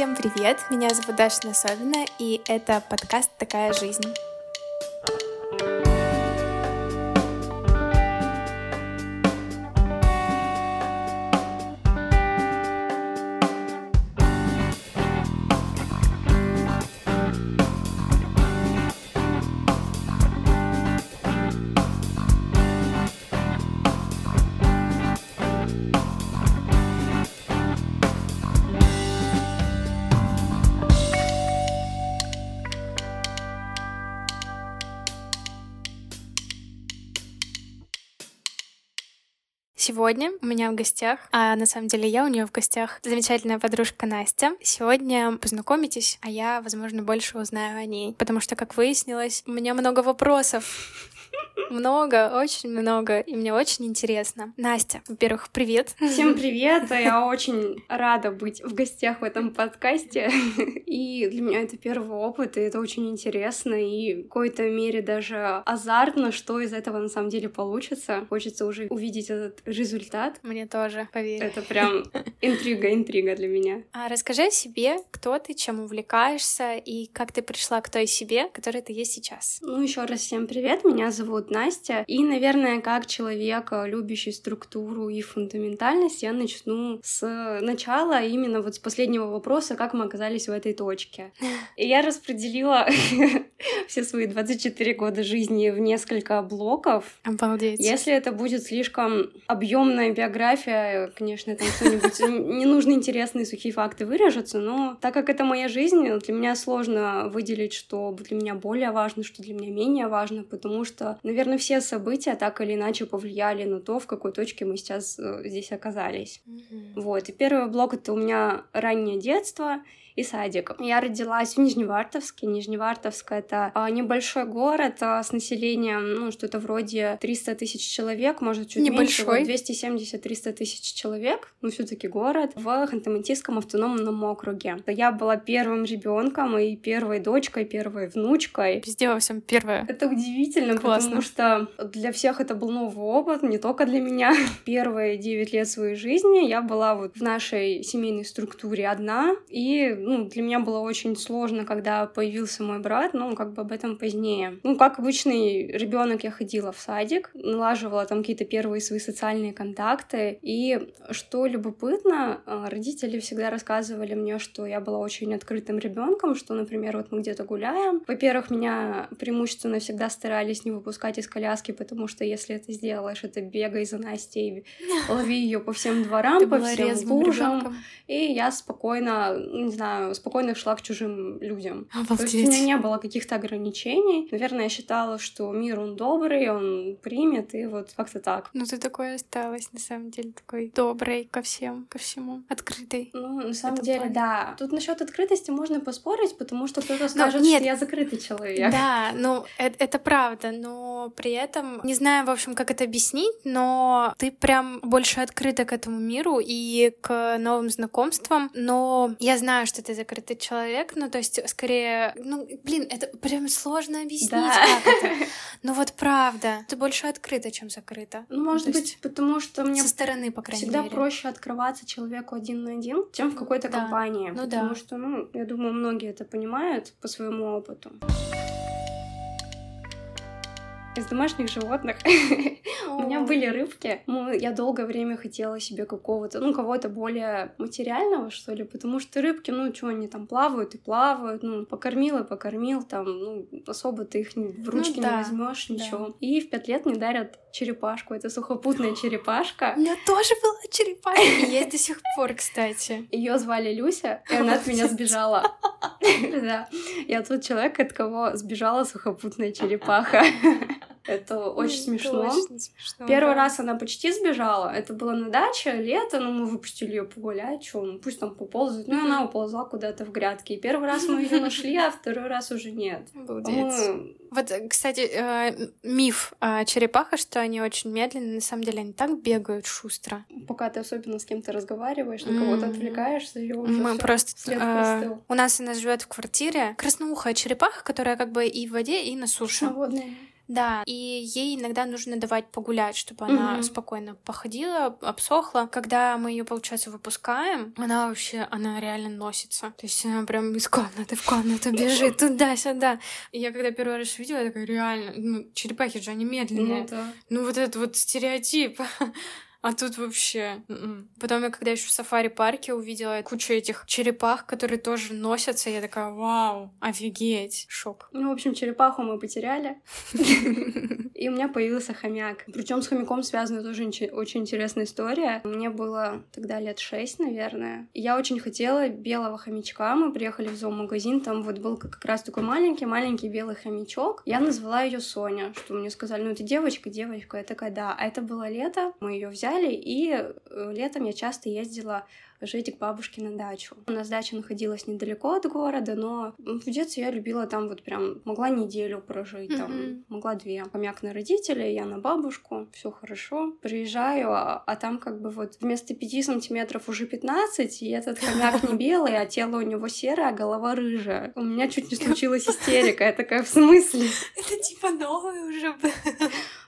Всем привет! Меня зовут Даша Насовина, и это подкаст «Такая жизнь». Сегодня у меня в гостях, а на самом деле я у нее в гостях, замечательная подружка Настя. Сегодня познакомитесь, а я, возможно, больше узнаю о ней, потому что, как выяснилось, у меня много вопросов. Много, очень много, и мне очень интересно. Настя, во-первых, привет. Всем привет, я очень рада быть в гостях в этом подкасте, и для меня это первый опыт, и это очень интересно, и в какой-то мере даже азартно, что из этого на самом деле получится. Хочется уже увидеть этот результат. Мне тоже, поверь. Это прям интрига-интрига для меня. А расскажи о себе, кто ты, чем увлекаешься, и как ты пришла к той себе, которой ты есть сейчас. Ну, еще раз всем привет, меня зовут Настя. И, наверное, как человек, э, любящий структуру и фундаментальность, я начну с начала, именно вот с последнего вопроса, как мы оказались в этой точке. И я распределила все свои 24 года жизни в несколько блоков. Обалдеть. Если это будет слишком объемная биография, конечно, там что-нибудь ненужные интересные сухие факты вырежутся, но так как это моя жизнь, для меня сложно выделить, что для меня более важно, что для меня менее важно, потому что, наверное, наверное, все события так или иначе повлияли на то, в какой точке мы сейчас э, здесь оказались. Mm-hmm. Вот. И первый блок это у меня раннее детство и садик. Я родилась в Нижневартовске. Нижневартовск — это а, небольшой город а, с населением, ну, что-то вроде 300 тысяч человек, может, чуть небольшой. меньше, 270-300 тысяч человек, но все таки город, в Ханты-Мансийском автономном округе. Я была первым ребенком и первой дочкой, первой внучкой. Везде во всем первая. Это удивительно, Классно. Потому что для всех это был новый опыт, не только для меня. Первые 9 лет своей жизни я была вот в нашей семейной структуре одна, и ну, для меня было очень сложно, когда появился мой брат, ну, как бы об этом позднее. Ну, как обычный ребенок, я ходила в садик, налаживала там какие-то первые свои социальные контакты, и что любопытно, а, родители всегда рассказывали мне, что я была очень открытым ребенком, что, например, вот мы где-то гуляем. Во-первых, меня преимущественно всегда старались не выпускать из коляски, потому что если это сделаешь, это бегай за Настей, лови ее по всем дворам, по всем лужам. И я спокойно, не знаю, спокойно шла к чужим людям. Обалдеть. То есть у меня не было каких-то ограничений. Наверное, я считала, что мир, он добрый, он примет, и вот как-то так. Ну, ты такой осталась, на самом деле, такой добрый ко всем, ко всему, открытый. Ну, на самом деле, да. Тут насчет открытости можно поспорить, потому что кто-то скажет, нет, что я закрытый человек. Да, ну, это, это правда, но при этом, не знаю, в общем, как это объяснить, но ты прям больше открыта к этому миру и к новым знакомствам, но я знаю, что ты ты закрытый человек, ну, то есть, скорее, ну, блин, это прям сложно объяснить, да. как это. Ну, вот правда, ты больше открыта, чем закрыта. Ну, может ну, быть, потому что мне со стороны, по крайней всегда мере. проще открываться человеку один на один, чем в какой-то да. компании. Ну, потому да. что, ну, я думаю, многие это понимают по своему опыту из домашних животных у меня были рыбки. Я долгое время хотела себе какого-то, ну, кого-то более материального, что ли, потому что рыбки, ну, что они там плавают и плавают, ну, покормил и покормил, там, ну, особо ты их в ну ручки не возьмешь, ничего. И в пять лет мне дарят черепашку. Это сухопутная черепашка. У меня тоже была черепашка. Есть до сих пор, кстати. Ее звали Люся, и она от меня сбежала. Да. Я тот человек, от кого сбежала сухопутная черепаха. Это очень смешно. смешно. Первый да. раз она почти сбежала. Это было на даче, лето, но мы выпустили ее погулять, что, ну, пусть там поползает. Ну, она уползла куда-то в грядки. И первый раз мы ее нашли, а второй раз уже нет. Обалдеть. Вот, кстати, э, миф о черепахах, что они очень медленные, на самом деле они так бегают шустро. Пока ты особенно с кем-то разговариваешь, на кого-то отвлекаешься, ее уже Мы просто... Э, у нас она живет в квартире красноухая черепаха, которая как бы и в воде, и на суше. Свободная. Да, и ей иногда нужно давать погулять, чтобы она mm-hmm. спокойно походила, обсохла. Когда мы ее, получается, выпускаем, она вообще, она реально носится. То есть она прям из комнаты в комнату бежит туда-сюда. И я когда первый раз видела, я такая, реально, ну, черепахи же, они медленные. Ну, да. ну вот этот вот стереотип. А тут вообще... М-м. Потом я когда еще в сафари-парке увидела кучу этих черепах, которые тоже носятся, я такая, вау, офигеть, шок. Ну, в общем, черепаху мы потеряли. И у меня появился хомяк. Причем с хомяком связана тоже очень интересная история. Мне было тогда лет шесть, наверное. Я очень хотела белого хомячка. Мы приехали в зоомагазин, там вот был как раз такой маленький-маленький белый хомячок. Я назвала ее Соня, что мне сказали, ну, это девочка, девочка. Я такая, да. А это было лето, мы ее взяли взяли, и э, летом я часто ездила жить к бабушке на дачу. У нас дача находилась недалеко от города, но в детстве я любила там вот прям, могла неделю прожить, там, mm-hmm. могла две. Хомяк на родителей, я на бабушку, все хорошо. Приезжаю, а, а там как бы вот вместо пяти сантиметров уже 15, и этот хомяк не белый, а тело у него серое, а голова рыжая. У меня чуть не случилась истерика, я такая, в смысле? Это типа новое уже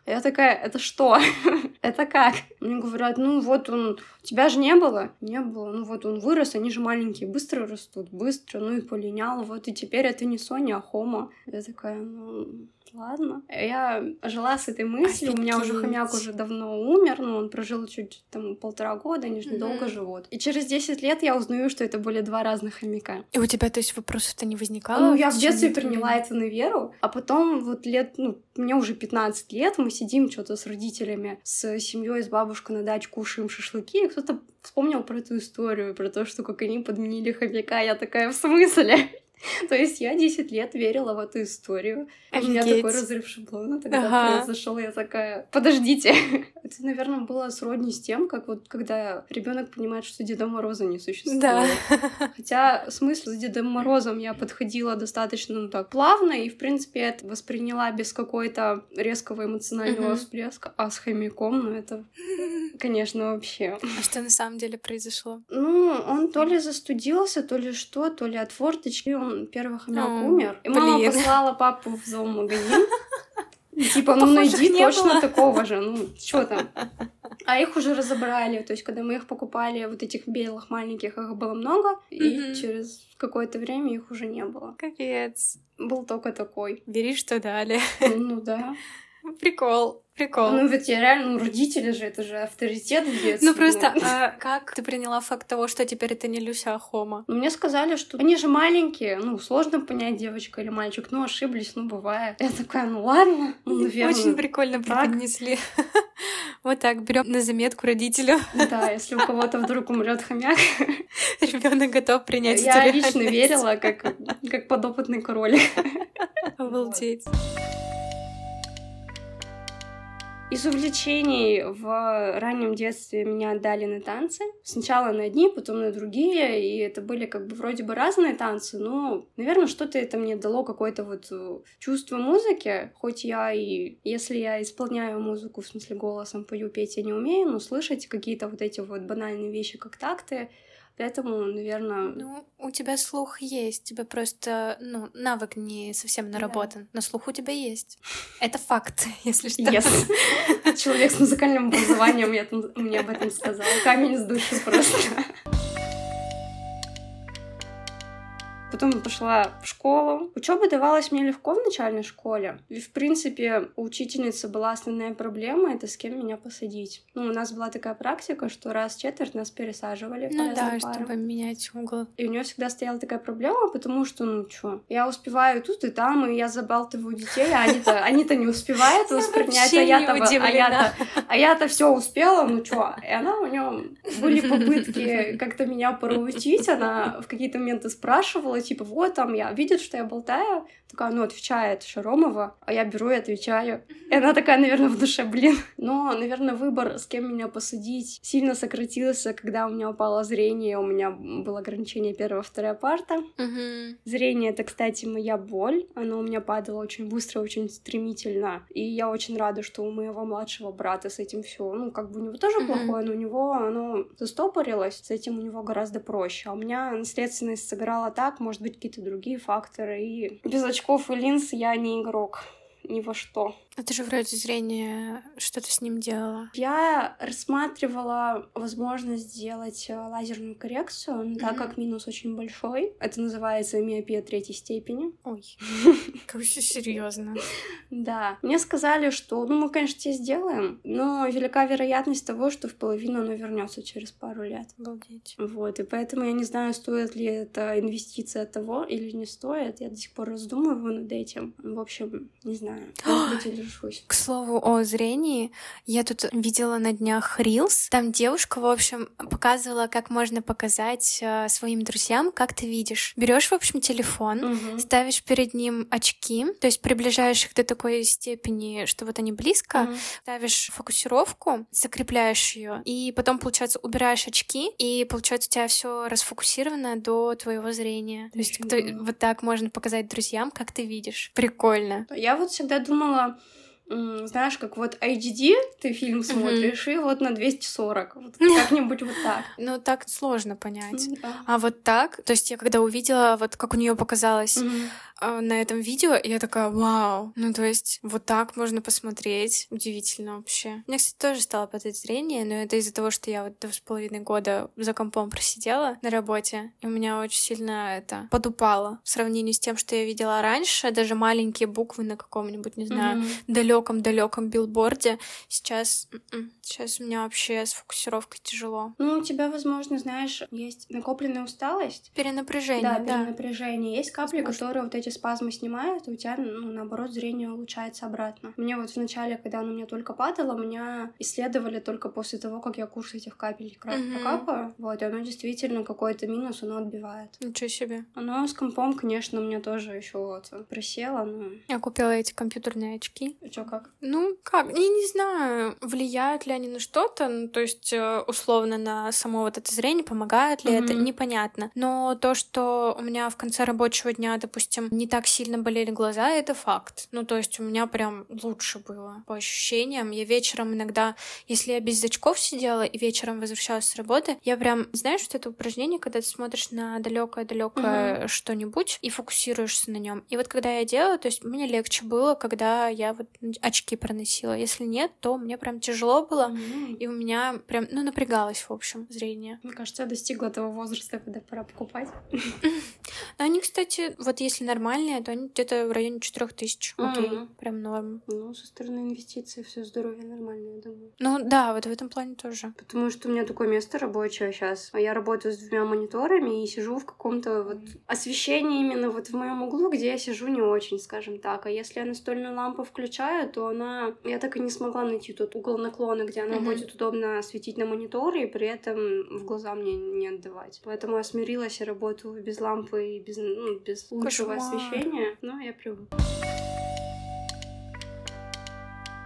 я такая, это что? это как? Мне говорят, ну вот он, тебя же не было? Не было. Ну вот он вырос, они же маленькие, быстро растут, быстро, ну и полинял, вот и теперь это не Соня, а Хома. Я такая, ну, ладно. Я жила с этой мыслью, Офигеть. у меня уже хомяк уже давно умер, но он прожил чуть там полтора года, они же mm-hmm. долго живут. И через 10 лет я узнаю, что это были два разных хомяка. И у тебя, то есть, вопросов-то не возникало? Ну, я в детстве приняла это на веру, а потом вот лет, ну, мне уже 15 лет, мы сидим что-то с родителями, с семьей, с бабушкой на даче, кушаем шашлыки, и кто-то вспомнил про эту историю, про то, что как они подменили хомяка. Я такая, в смысле? То есть я 10 лет верила в эту историю. Офигеть. У меня такой разрыв шаблона тогда ага. произошел. Я такая, подождите. Это, наверное, было сродни с тем, как вот когда ребенок понимает, что Деда Мороза не существует. Да. Хотя смысл с Дедом Морозом я подходила достаточно ну, так плавно и, в принципе, это восприняла без какой-то резкого эмоционального всплеска. А с хомяком, ну это, конечно, вообще. А что на самом деле произошло? Ну, он то ли застудился, то ли что, то ли от форточки он первый хомяк О, умер. И блин. мама послала папу в зоомагазин. Типа, ну найди точно такого же, ну что там. А их уже разобрали, то есть когда мы их покупали, вот этих белых маленьких, их было много, и через какое-то время их уже не было. Капец. Был только такой. Бери, что дали. Ну да. Прикол. Прикол. Ну, ведь я реально, ну, родители же, это же авторитет в детстве. Ну, просто, ну. а как ты приняла факт того, что теперь это не Люся, а Хома? Ну, мне сказали, что они же маленькие, ну, сложно понять, девочка или мальчик, ну, ошиблись, ну, бывает. Я такая, ну, ладно, ну, наверное. Очень прикольно преподнесли. Вот так, берем на заметку родителю. Да, если у кого-то вдруг умрет хомяк. Ребенок готов принять Я лично верила, как, как подопытный король. Обалдеть. Из увлечений в раннем детстве меня отдали на танцы. Сначала на одни, потом на другие, и это были как бы вроде бы разные танцы, но, наверное, что-то это мне дало какое-то вот э, чувство музыки, хоть я и, если я исполняю музыку, в смысле голосом пою, петь я не умею, но слышать какие-то вот эти вот банальные вещи, как такты, Поэтому, наверное... Ну, у тебя слух есть, тебе просто, ну, навык не совсем наработан, да. но слух у тебя есть. Это факт, если что. Yes. Человек с музыкальным образованием мне об этом сказал. Камень с души просто. Потом я пошла в школу. Учеба давалась мне легко в начальной школе. И, в принципе, у учительницы была основная проблема — это с кем меня посадить. Ну, у нас была такая практика, что раз в четверть нас пересаживали. Ну да, парам. чтобы менять угол. И у нее всегда стояла такая проблема, потому что, ну, что, я успеваю тут и там, и я забалтываю детей, а они-то, они-то не успевают воспринять, а я-то, а я-то, а я-то все успела, ну что? И она у нее были попытки как-то меня проучить, она в какие-то моменты спрашивала, типа, вот там я, видит, что я болтаю, такая, ну, отвечает Шаромова, а я беру и отвечаю. И она такая, наверное, в душе, блин. Но, наверное, выбор, с кем меня посадить, сильно сократился, когда у меня упало зрение, у меня было ограничение первая, вторая парта. Угу. Зрение — это, кстати, моя боль, оно у меня падало очень быстро, очень стремительно, и я очень рада, что у моего младшего брата с этим все, ну, как бы у него тоже угу. плохое, но у него оно застопорилось, с этим у него гораздо проще. А у меня наследственность сыграла так, может быть, какие-то другие факторы, и без очков и линз я не игрок ни во что. А ты же вроде зрение что-то с ним делала. Я рассматривала возможность сделать э, лазерную коррекцию, но так mm-hmm. как минус очень большой. Это называется миопия третьей степени. Ой, как все серьезно. Да. Мне сказали, что, ну, мы, конечно, тебе сделаем, но велика вероятность того, что в половину оно вернется через пару лет. Обалдеть. Вот, и поэтому я не знаю, стоит ли это инвестиция того или не стоит. Я до сих пор раздумываю над этим. В общем, не знаю. Может быть, решусь. К слову о зрении, я тут видела на днях Reels. Там девушка, в общем, показывала, как можно показать э, своим друзьям, как ты видишь. Берешь, в общем, телефон, угу. ставишь перед ним очки, то есть приближаешь их до такой степени, что вот они близко, угу. ставишь фокусировку, закрепляешь ее, и потом, получается, убираешь очки, и получается у тебя все расфокусировано до твоего зрения. То есть кто, вот так можно показать друзьям, как ты видишь. Прикольно. Я вот всегда думала, знаешь, как вот HD ты фильм смотришь, mm-hmm. и вот на 240. Вот как-нибудь вот так. Ну, так сложно понять. А вот так, то есть я когда увидела, вот как у нее показалось, а, на этом видео, я такая, вау, ну то есть вот так можно посмотреть, удивительно вообще. Мне, кстати, тоже стало падать зрение, но это из-за того, что я вот два с половиной года за компом просидела на работе, и у меня очень сильно это подупало в сравнении с тем, что я видела раньше, даже маленькие буквы на каком-нибудь, не знаю, mm-hmm. Далеком-далеком билборде. Сейчас, м-м, сейчас у меня вообще с фокусировкой тяжело. Ну, у тебя, возможно, знаешь, есть накопленная усталость. Перенапряжение, да. Да, перенапряжение. Есть капли, Возможно. которые вот эти спазмы снимают, и у тебя, ну, наоборот, зрение улучшается обратно. Мне вот вначале, когда оно у меня только падало, меня исследовали только после того, как я курс этих капель mm-hmm. прокапаю. Вот, и оно действительно какой-то минус, оно отбивает. Ничего себе. Оно с компом, конечно, у меня тоже еще вот просело, но... Я купила эти компьютерные очки. И чё, как? Ну, как? Я не знаю, влияют ли они на что-то, ну, то есть, э, условно, на само вот это зрение, помогает ли mm-hmm. это, непонятно. Но то, что у меня в конце рабочего дня, допустим, не так сильно болели глаза, это факт. Ну, то есть у меня прям лучше было по ощущениям. Я вечером иногда, если я без очков сидела и вечером возвращалась с работы, я прям, знаешь, вот это упражнение, когда ты смотришь на далекое-далекое угу. что-нибудь и фокусируешься на нем. И вот когда я делала, то есть мне легче было, когда я вот очки проносила. Если нет, то мне прям тяжело было, угу. и у меня прям, ну, напрягалось, в общем, зрение. Мне кажется, я достигла того возраста, когда пора покупать. Они, кстати, вот если нормальные, то они где-то в районе 4000. Окей, mm-hmm. прям норм. Ну, со стороны инвестиций все здоровье нормально, я думаю. Ну да, вот в этом плане тоже. Потому что у меня такое место рабочее сейчас. А я работаю с двумя мониторами и сижу в каком-то вот освещении именно вот в моем углу, где я сижу не очень, скажем так. А если я настольную лампу включаю, то она... Я так и не смогла найти тот угол наклона, где она mm-hmm. будет удобно светить на мониторе и при этом в глаза мне не отдавать. Поэтому я смирилась и работаю без лампы и без, ну, без лучшего Кошмар. освещения но я привыкла.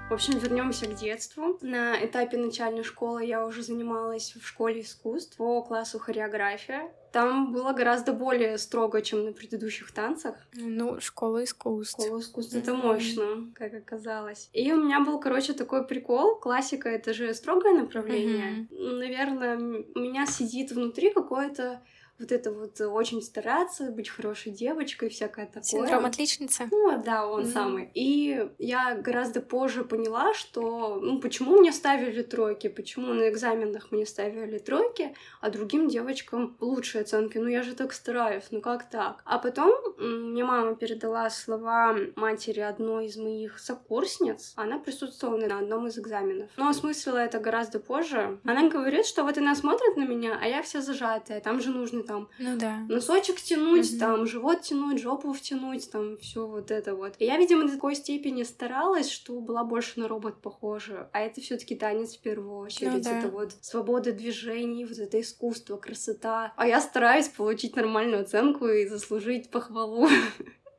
В общем, вернемся к детству. На этапе начальной школы я уже занималась в школе искусств по классу хореография. Там было гораздо более строго, чем на предыдущих танцах. Ну, школа искусств. Школа искусств — это мощно, как оказалось. И у меня был, короче, такой прикол. Классика — это же строгое направление. Mm-hmm. Наверное, у меня сидит внутри какое-то вот это вот э, очень стараться, быть хорошей девочкой, всякое такое. Синдром отличницы. Ну, да, он mm-hmm. самый. И я гораздо позже поняла, что, ну, почему мне ставили тройки, почему на экзаменах мне ставили тройки, а другим девочкам лучшие оценки. Ну, я же так стараюсь, ну как так? А потом мне мама передала слова матери одной из моих сокурсниц. Она присутствовала на одном из экзаменов. Но осмыслила это гораздо позже. Она говорит, что вот она смотрит на меня, а я вся зажатая. Там же нужно там ну, да. носочек тянуть, угу. там живот тянуть, жопу втянуть, там все вот это вот. И я, видимо, до такой степени старалась, что была больше на робот похожа. А это все-таки танец в первую очередь. Ну, да. Это вот свобода движений, вот это искусство, красота. А я стараюсь получить нормальную оценку и заслужить похвалу.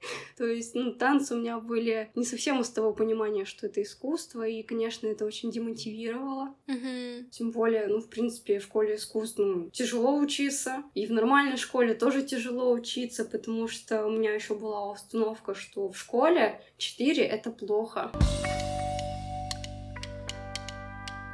То есть, ну, танцы у меня были не совсем из того понимания, что это искусство, и, конечно, это очень демотивировало. Mm-hmm. Тем более, ну, в принципе, в школе искусств, ну, тяжело учиться, и в нормальной школе тоже тяжело учиться, потому что у меня еще была установка, что в школе 4 — это плохо.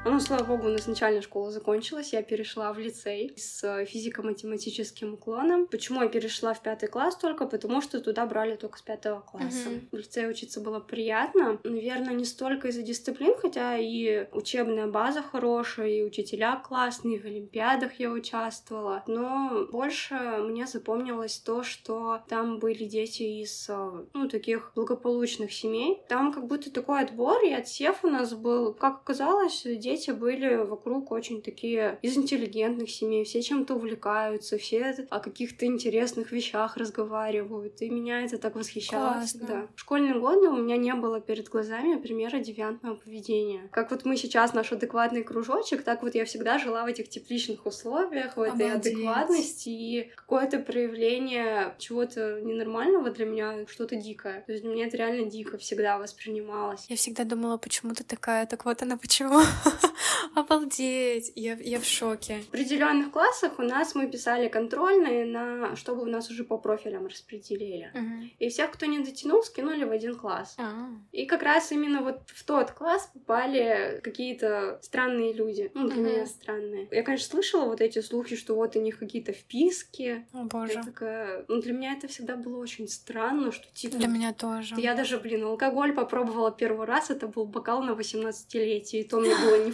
Ну, слава богу, у нас начальная школа закончилась, я перешла в лицей с физико-математическим уклоном. Почему я перешла в пятый класс только? Потому что туда брали только с пятого класса. Mm-hmm. В лицее учиться было приятно. Наверное, не столько из-за дисциплин, хотя и учебная база хорошая, и учителя классные, в олимпиадах я участвовала. Но больше мне запомнилось то, что там были дети из, ну, таких благополучных семей. Там как будто такой отбор и отсев у нас был. Как оказалось, дети были вокруг очень такие из интеллигентных семей, все чем-то увлекаются, все о каких-то интересных вещах разговаривают, и меня это так восхищало Классно. всегда. В школьные годы у меня не было перед глазами примера девиантного поведения. Как вот мы сейчас наш адекватный кружочек, так вот я всегда жила в этих тепличных условиях, в этой Обалдеть. адекватности, и какое-то проявление чего-то ненормального для меня, что-то дикое. То есть для меня это реально дико всегда воспринималось. Я всегда думала, почему ты такая, так вот она почему. Обалдеть, я, я в шоке. В определенных классах у нас мы писали контрольные, на чтобы у нас уже по профилям распределили. Uh-huh. И всех, кто не дотянул, скинули в один класс. Uh-huh. И как раз именно вот в тот класс попали какие-то странные люди. Ну, для uh-huh. меня странные. Я, конечно, слышала вот эти слухи, что вот у них какие-то вписки. О, боже. Я такая... Ну, для меня это всегда было очень странно, что типа... Для меня тоже. Я даже, блин, алкоголь попробовала первый раз, это был бокал на 18-летие, и то мне было невкусно,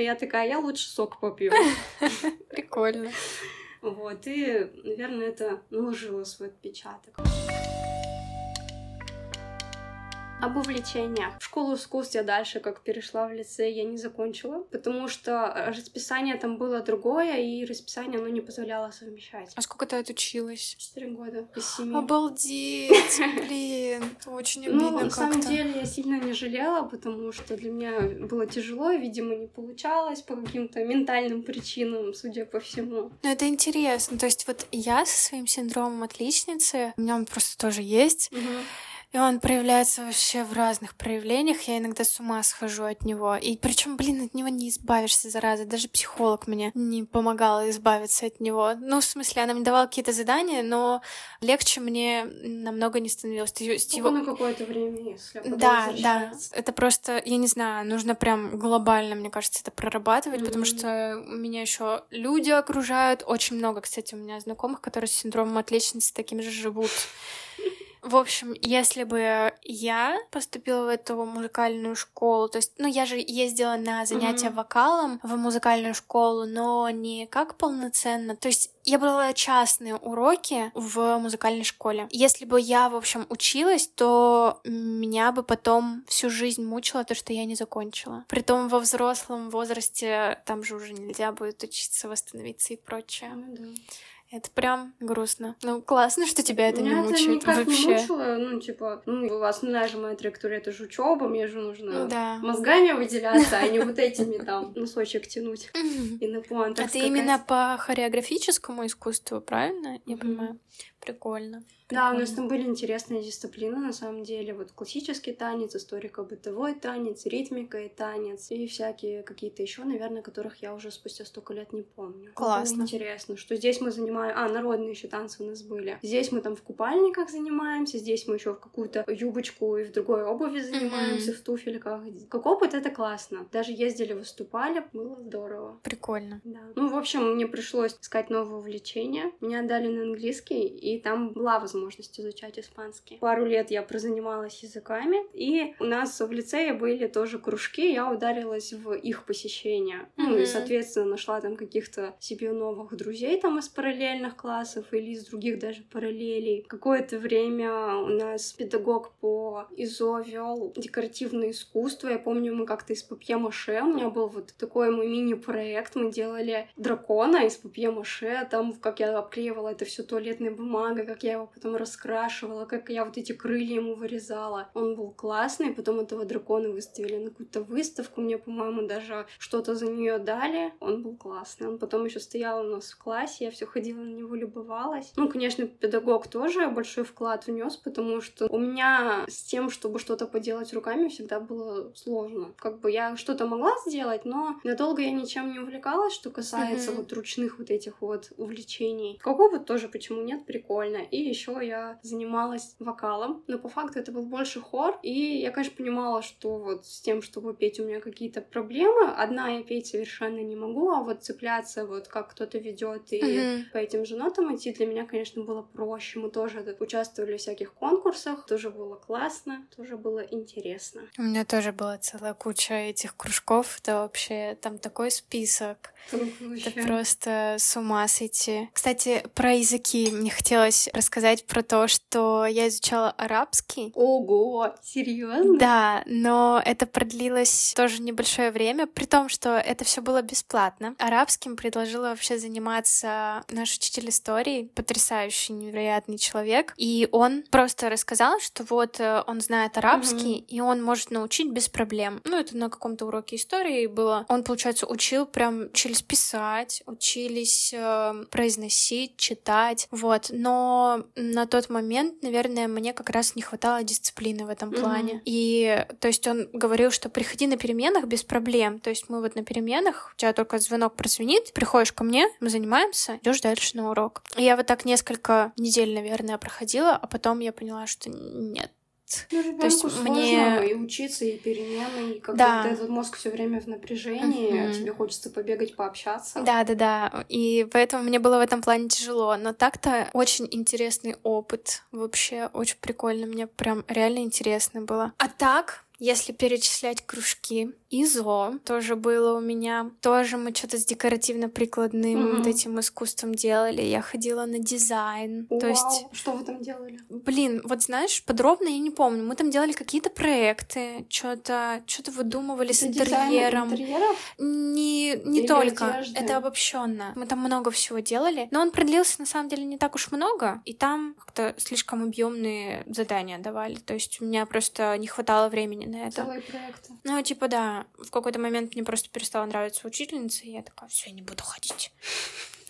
и я такая, я лучше сок попью. Прикольно. Вот, и, наверное, это наложило свой отпечаток. Об увлечениях. В школу искусств я дальше, как перешла в лицей, я не закончила, потому что расписание там было другое, и расписание оно не позволяло совмещать. А сколько ты отучилась? Четыре года, из семи. Обалдеть, блин, очень обидно Ну, на самом деле, я сильно не жалела, потому что для меня было тяжело, видимо, не получалось по каким-то ментальным причинам, судя по всему. Ну, это интересно, то есть вот я со своим синдромом отличницы, у меня он просто тоже есть, угу. И он проявляется вообще в разных проявлениях. Я иногда с ума схожу от него. И причем, блин, от него не избавишься, зараза. Даже психолог мне не помогала избавиться от него. Ну, в смысле, она мне давала какие-то задания, но легче мне намного не становилось. С его... на какое-то время, если Да, да. Это просто, я не знаю, нужно прям глобально, мне кажется, это прорабатывать, mm-hmm. потому что меня еще люди окружают. Очень много, кстати, у меня знакомых, которые с синдромом отличницы таким же живут. В общем, если бы я поступила в эту музыкальную школу, то есть, ну, я же ездила на занятия mm-hmm. вокалом в музыкальную школу, но не как полноценно. То есть я брала частные уроки в музыкальной школе. Если бы я, в общем, училась, то меня бы потом всю жизнь мучило то, что я не закончила. Притом во взрослом возрасте там же уже нельзя будет учиться, восстановиться и прочее. Mm-hmm. Это прям грустно. Ну, классно, что тебя это Меня не мучает это никак вообще. не мучило. Ну, типа, ну, основная же моя траектория — это же учёба, мне же нужно да. мозгами выделяться, а не вот этими там носочек тянуть и на. А ты именно по хореографическому искусству, правильно? Я понимаю. Прикольно. Да, у нас там были интересные дисциплины, на самом деле. Вот классический танец, историко-бытовой танец, ритмика и танец, и всякие какие-то еще, наверное, которых я уже спустя столько лет не помню. Классно. Было интересно, что здесь мы занимаем... А, народные еще танцы у нас были. Здесь мы там в купальниках занимаемся, здесь мы еще в какую-то юбочку и в другой обуви занимаемся, mm-hmm. в туфельках. Как опыт это классно. Даже ездили, выступали, было здорово. Прикольно. Да. Ну, в общем, мне пришлось искать новое увлечение. Меня дали на английский, и там была возможность изучать испанский. Пару лет я прозанималась языками, и у нас в лицее были тоже кружки, я ударилась в их посещение. Mm-hmm. Ну и, соответственно, нашла там каких-то себе новых друзей там из параллельных классов или из других даже параллелей. Какое-то время у нас педагог по ИЗО вел декоративное искусство. Я помню, мы как-то из папье-маше, у меня был вот такой мой мини-проект, мы делали дракона из папье-маше, там, как я обклеивала это все туалетной бумагой, как я его потом потом раскрашивала, как я вот эти крылья ему вырезала. Он был классный, потом этого дракона выставили на какую-то выставку, мне, по-моему, даже что-то за нее дали. Он был классный. Он потом еще стоял у нас в классе, я все ходила на него, любовалась. Ну, конечно, педагог тоже большой вклад внес, потому что у меня с тем, чтобы что-то поделать руками, всегда было сложно. Как бы я что-то могла сделать, но надолго я ничем не увлекалась, что касается mm-hmm. вот ручных вот этих вот увлечений. Какого тоже почему нет, прикольно. И еще я занималась вокалом, но по факту это был больше хор, и я, конечно, понимала, что вот с тем, чтобы петь, у меня какие-то проблемы. Одна я петь совершенно не могу, а вот цепляться, вот как кто-то ведет и mm-hmm. по этим же нотам идти, для меня, конечно, было проще. Мы тоже участвовали в всяких конкурсах, тоже было классно, тоже было интересно. У меня тоже была целая куча этих кружков, это вообще там такой список. Это просто с ума сойти. Кстати, про языки мне хотелось рассказать про то, что я изучала арабский. Ого, серьезно? Да, но это продлилось тоже небольшое время, при том, что это все было бесплатно. Арабским предложила вообще заниматься наш учитель истории, потрясающий, невероятный человек, и он просто рассказал, что вот э, он знает арабский, mm-hmm. и он может научить без проблем. Ну, это на каком-то уроке истории было. Он, получается, учил прям, учились писать, учились э, произносить, читать, вот. Но на тот момент, наверное, мне как раз не хватало дисциплины в этом плане. Mm-hmm. И, то есть, он говорил, что приходи на переменах без проблем. То есть, мы вот на переменах, у тебя только звонок прозвенит, приходишь ко мне, мы занимаемся, идешь дальше на урок. И я вот так несколько недель, наверное, проходила, а потом я поняла, что нет, ну, То есть мне и учиться, и перемены, и как да. будто этот мозг все время в напряжении, uh-huh. тебе хочется побегать, пообщаться. Да, да, да. И поэтому мне было в этом плане тяжело. Но так-то очень интересный опыт. Вообще очень прикольно. Мне прям реально интересно было. А так, если перечислять кружки, ИЗО тоже было у меня. Тоже мы что-то с декоративно-прикладным mm-hmm. вот этим искусством делали. Я ходила на дизайн. Вау, То есть... Что вы там делали? Блин, вот знаешь, подробно я не помню. Мы там делали какие-то проекты, что-то что выдумывали Это с интерьером. Не, не Или только. Одежды? Это обобщенно. Мы там много всего делали. Но он продлился на самом деле не так уж много. И там как-то слишком объемные задания давали. То есть у меня просто не хватало времени на это. Целые проекты. Ну, типа, да. В какой-то момент мне просто перестала нравиться учительница, и я такая, все, я не буду ходить.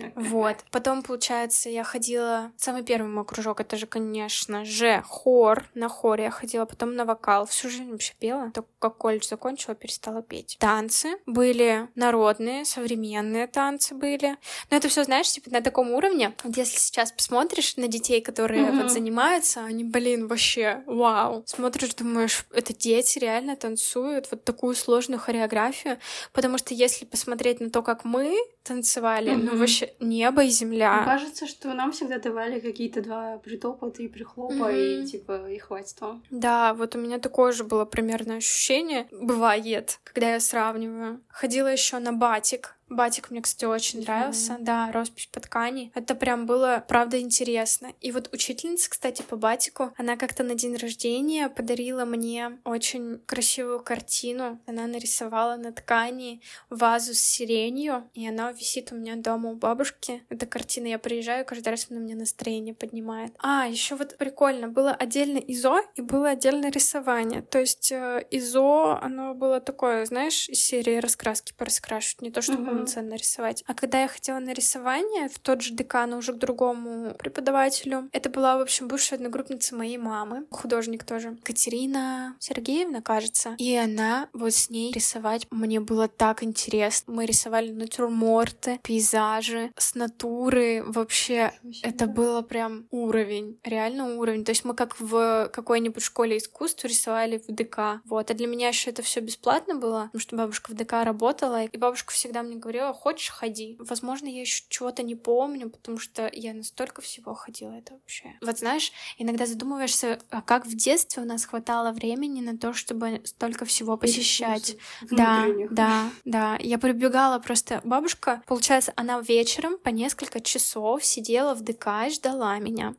Вот. Потом, получается, я ходила... Самый первый мой кружок, это же, конечно же, хор. На хоре я ходила, потом на вокал. Всю жизнь вообще пела. Только как колледж закончила, перестала петь. Танцы были народные, современные танцы были. Но это все, знаешь, типа на таком уровне. Вот если сейчас посмотришь на детей, которые mm-hmm. вот занимаются, они, блин, вообще вау. Смотришь, думаешь, это дети реально танцуют вот такую сложную хореографию. Потому что если посмотреть на то, как мы танцевали, mm-hmm. ну вообще небо и земля. Мне кажется, что нам всегда давали какие-то два притопа, три прихлопа, mm-hmm. и типа и хватит вам. Да, вот у меня такое же было примерно ощущение. Бывает, когда я сравниваю. Ходила еще на батик. Батик мне, кстати, очень mm-hmm. нравился. Да, роспись по ткани. Это прям было, правда, интересно. И вот учительница, кстати, по батику, она как-то на день рождения подарила мне очень красивую картину. Она нарисовала на ткани вазу с сиренью, и она висит у меня дома у бабушки. Эта картина, я приезжаю, каждый раз она мне настроение поднимает. А, еще вот прикольно, было отдельно ИЗО и было отдельно рисование. То есть э, ИЗО, оно было такое, знаешь, из серии раскраски пораскрашивать, не то, чтобы mm-hmm полноценно рисовать. А когда я хотела на рисование в тот же декан, уже к другому преподавателю, это была, в общем, бывшая одногруппница моей мамы, художник тоже, Катерина Сергеевна, кажется. И она вот с ней рисовать мне было так интересно. Мы рисовали натюрморты, пейзажи с натуры. Вообще, это было прям уровень, реально уровень. То есть мы как в какой-нибудь школе искусств рисовали в ДК. Вот. А для меня еще это все бесплатно было, потому что бабушка в ДК работала, и бабушка всегда мне говорила, говорила, хочешь, ходи. Возможно, я еще чего-то не помню, потому что я настолько всего ходила, это вообще. Вот знаешь, иногда задумываешься, а как в детстве у нас хватало времени на то, чтобы столько всего посещать. Да, да, да. Я прибегала просто. Бабушка, получается, она вечером по несколько часов сидела в ДК и ждала меня,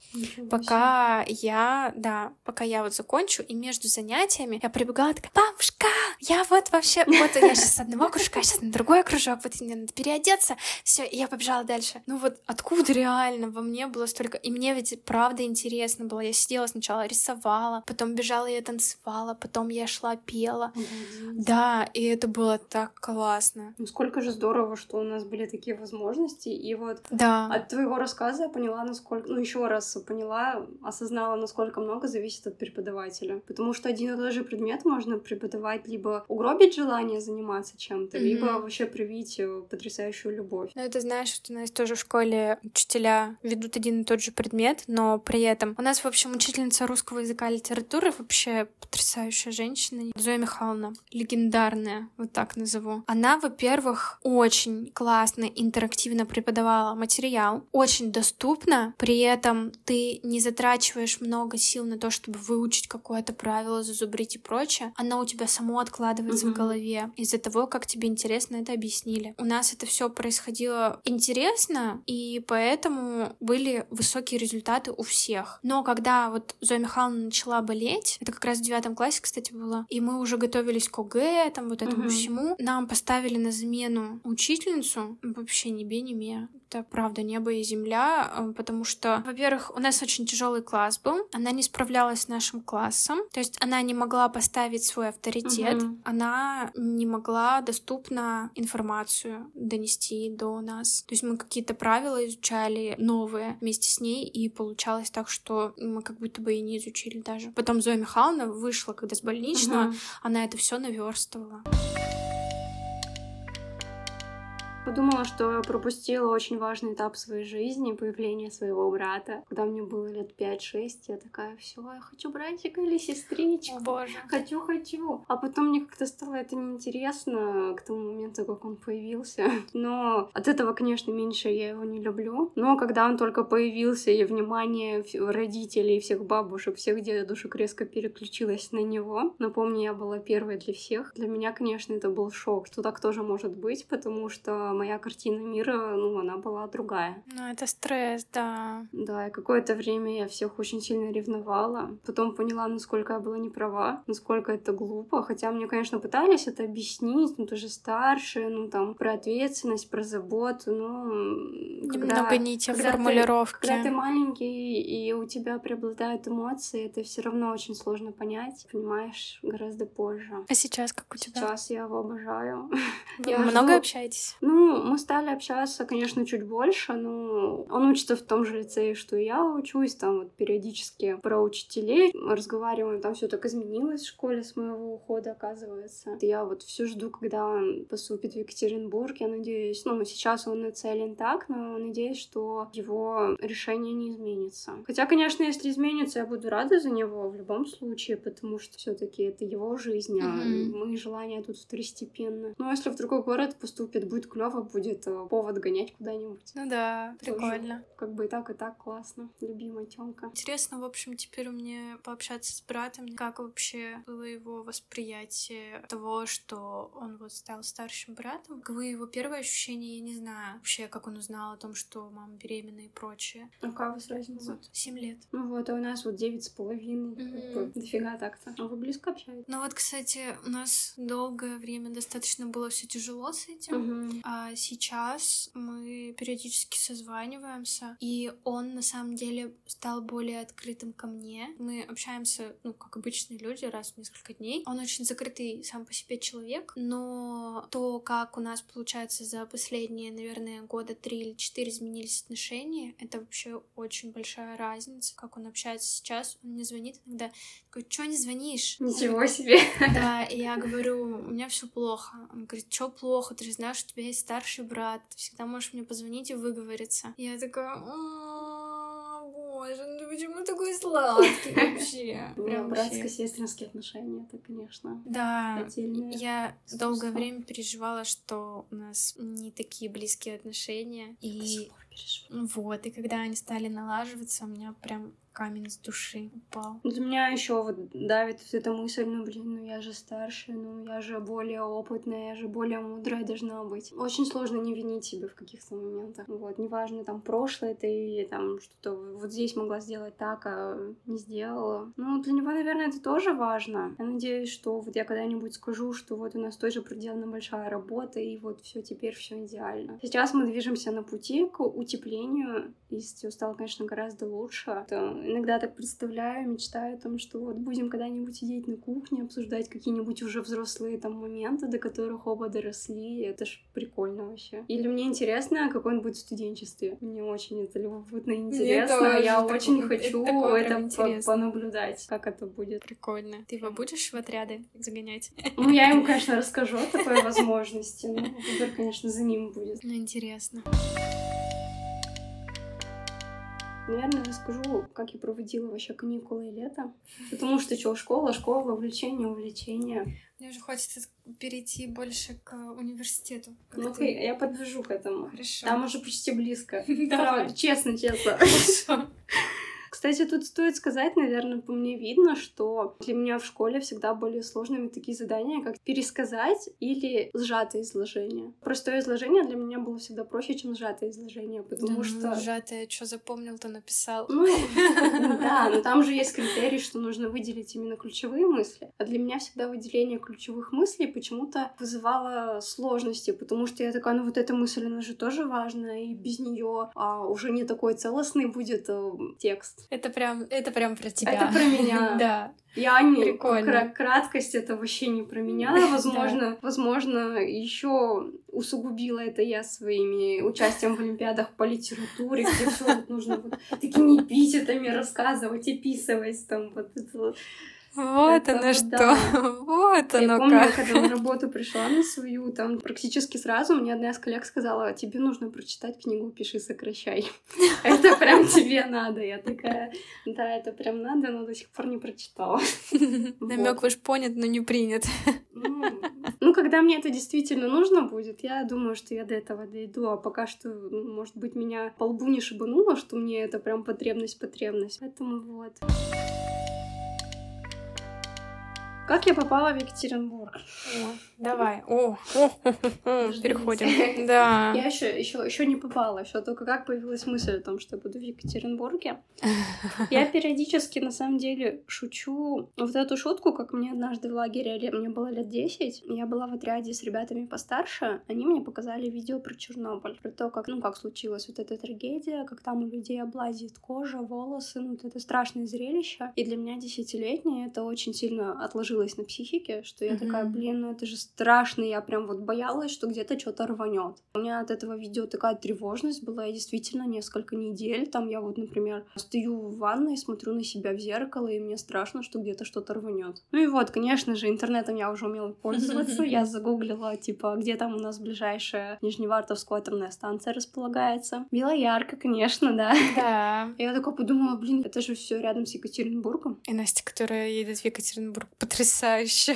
пока я, да, пока я вот закончу, и между занятиями я прибегала такая, бабушка, я вот вообще, вот я сейчас с одного кружка, сейчас на другой кружок, вот мне надо переодеться, все, и я побежала дальше. Ну вот откуда реально во мне было столько... И мне ведь правда интересно было. Я сидела сначала, рисовала, потом бежала и танцевала, потом я шла, пела. Молодец. Да, и это было так классно. Ну сколько же здорово, что у нас были такие возможности, и вот да. от твоего рассказа я поняла, насколько... Ну еще раз поняла, осознала, насколько много зависит от преподавателя. Потому что один и тот же предмет можно преподавать либо угробить желание заниматься чем-то, mm-hmm. либо вообще привить потрясающую любовь. Ну, это знаешь, что у нас тоже в школе учителя ведут один и тот же предмет, но при этом у нас, в общем, учительница русского языка и литературы вообще потрясающая женщина, Зоя Михайловна, легендарная, вот так назову. Она, во-первых, очень классно, интерактивно преподавала материал, очень доступно, при этом ты не затрачиваешь много сил на то, чтобы выучить какое-то правило, зазубрить и прочее. Оно у тебя само откладывается mm-hmm. в голове из-за того, как тебе интересно это объяснили. У нас это все происходило интересно, и поэтому были высокие результаты у всех. Но когда вот Зоя Михайловна начала болеть, это как раз в девятом классе, кстати, было, и мы уже готовились к ОГЭ, там вот этому mm-hmm. всему, нам поставили на замену учительницу, вообще ни бе, ни ме это правда небо и земля, э, потому что, во-первых, у нас очень тяжелый класс был, она не справлялась с нашим классом, то есть она не могла поставить свой авторитет, угу. она не могла доступно информацию донести до нас. То есть мы какие-то правила изучали новые вместе с ней, и получалось так, что мы как будто бы и не изучили даже. Потом Зоя Михайловна вышла, когда с больничного, угу. она это все наверстывала. Подумала, что пропустила очень важный этап своей жизни, появление своего брата. Когда мне было лет 5-6, я такая, все, я хочу братика или сестричку. О, боже. Хочу, хочу. А потом мне как-то стало это неинтересно к тому моменту, как он появился. Но от этого, конечно, меньше я его не люблю. Но когда он только появился, и внимание родителей, всех бабушек, всех дедушек резко переключилось на него. Напомню, я была первой для всех. Для меня, конечно, это был шок, что так тоже может быть, потому что моя картина мира, ну, она была другая. Ну, это стресс, да. Да, и какое-то время я всех очень сильно ревновала. Потом поняла, насколько я была не права, насколько это глупо. Хотя мне, конечно, пытались это объяснить, ну, ты же старше, ну, там, про ответственность, про заботу, ну... Когда, Немного не те когда формулировки. Ты, когда ты маленький, и у тебя преобладают эмоции, это все равно очень сложно понять, понимаешь, гораздо позже. А сейчас как у тебя? Сейчас я его обожаю. Вы я много жду... общаетесь? Ну, ну, мы стали общаться, конечно, чуть больше, но он учится в том же лицее, что и я учусь, там вот периодически про учителей разговариваем, там все так изменилось в школе с моего ухода, оказывается. Я вот все жду, когда он поступит в Екатеринбург, я надеюсь, ну, сейчас он нацелен так, но надеюсь, что его решение не изменится. Хотя, конечно, если изменится, я буду рада за него в любом случае, потому что все таки это его жизнь, а mm-hmm. мои желания тут второстепенны. Но если в другой город поступит, будет клево, снова будет э, повод гонять куда-нибудь. Ну да, прикольно. как бы и так, и так классно. Любимая Тёмка. Интересно, в общем, теперь мне пообщаться с братом. Как вообще было его восприятие того, что он вот стал старшим братом? Каковы его первые ощущения, я не знаю. Вообще, как он узнал о том, что мама беременна и прочее. А какая у вас разница? Вот, семь лет. Ну вот, а у нас вот девять с половиной. Mm-hmm. Дофига так-то. А вы близко общаетесь? Ну вот, кстати, у нас долгое время достаточно было все тяжело с этим. Mm-hmm. А сейчас мы периодически созваниваемся, и он на самом деле стал более открытым ко мне. Мы общаемся, ну, как обычные люди, раз в несколько дней. Он очень закрытый сам по себе человек, но то, как у нас получается за последние, наверное, года три или четыре изменились отношения, это вообще очень большая разница, как он общается сейчас. Он мне звонит иногда, такой, чё не звонишь? Ничего себе! Да, и я говорю, у меня все плохо. Он говорит, чё плохо? Ты же знаешь, что у тебя есть старший брат, ты всегда можешь мне позвонить и выговориться. Я такая, боже, ну почему такой сладкий вообще? Прям братско-сестринские отношения, это, конечно, Да, я долгое время переживала, что у нас не такие близкие отношения. И вот, и когда они стали налаживаться, у меня прям камень с души упал. Для меня еще вот давит вот эта мысль, ну блин, ну я же старше, ну я же более опытная, я же более мудрая должна быть. Очень сложно не винить себя в каких-то моментах. Вот, неважно, там, прошлое ты там что-то вот здесь могла сделать так, а не сделала. Ну, для него, наверное, это тоже важно. Я надеюсь, что вот я когда-нибудь скажу, что вот у нас тоже проделана большая работа, и вот все теперь все идеально. Сейчас мы движемся на пути к утеплению, и все стало, конечно, гораздо лучше. То иногда так представляю, мечтаю о том, что вот будем когда-нибудь сидеть на кухне, обсуждать какие-нибудь уже взрослые там моменты, до которых оба доросли. Это ж прикольно вообще. Или мне интересно, какой он будет в студенчестве. Мне очень это любопытно интересно. Я очень хочу это, это понаблюдать, как это будет. Прикольно. Ты его будешь в отряды загонять? Ну, я ему, конечно, расскажу о такой возможности. Но выбор, конечно, за ним будет. Ну, интересно. Наверное, расскажу, как я проводила вообще каникулы и лето. Потому что что, школа, школа, увлечение, увлечение. Мне уже хочется перейти больше к университету. Ну, ты... я подвяжу к этому. Хорошо. Там уже почти близко. Давай. Честно, честно. Хорошо. Кстати, тут стоит сказать, наверное, по мне видно, что для меня в школе всегда были сложными такие задания, как пересказать или сжатое изложение. Простое изложение для меня было всегда проще, чем сжатое изложение, потому да, что... Ну, сжатое, что запомнил, то написал. Ну, да, но там же есть критерий, что нужно выделить именно ключевые мысли. А для меня всегда выделение ключевых мыслей почему-то вызывало сложности, потому что я такая, ну вот эта мысль, она же тоже важна, и без нее а, уже не такой целостный будет э, текст. Это прям, это прям про тебя. Это про меня. Да. Я не Прикольно. краткость это вообще не про меня. Возможно, возможно, еще усугубила это я своими участием в Олимпиадах по литературе, где все нужно вот такими эпитетами рассказывать, описывать там вот это вот это, оно что. Да. Вот оно Я помню, как. когда на работу пришла на свою, там практически сразу мне одна из коллег сказала, тебе нужно прочитать книгу «Пиши, сокращай». Это прям тебе надо. Я такая, да, это прям надо, но до сих пор не прочитала. Намек ваш понят, но не принят. Ну, когда мне это действительно нужно будет, я думаю, что я до этого дойду, а пока что, ну, может быть, меня по лбу не шибануло, что мне это прям потребность-потребность. Поэтому вот. Как я попала в Екатеринбург? О, давай. О, о, переходим. Да. Я еще, еще, еще не попала, еще только как появилась мысль о том, что я буду в Екатеринбурге. Я периодически, на самом деле, шучу вот эту шутку, как мне однажды в лагере, мне было лет 10, я была в отряде с ребятами постарше, они мне показали видео про Чернобыль, про то, как, ну, как случилась вот эта трагедия, как там у людей облазит кожа, волосы, ну, вот это страшное зрелище. И для меня десятилетнее это очень сильно отложилось отразилось на психике, что я mm-hmm. такая, блин, ну это же страшно, я прям вот боялась, что где-то что-то рванет. У меня от этого видео такая тревожность была, и действительно несколько недель, там я вот, например, стою в ванной, смотрю на себя в зеркало, и мне страшно, что где-то что-то рванет. Ну и вот, конечно же, интернетом я уже умела пользоваться, я загуглила, типа, где там у нас ближайшая Нижневартовская атомная станция располагается. ярко, конечно, да. Да. Я такая подумала, блин, это же все рядом с Екатеринбургом. И Настя, которая едет в Екатеринбург, потрясающе потрясающе.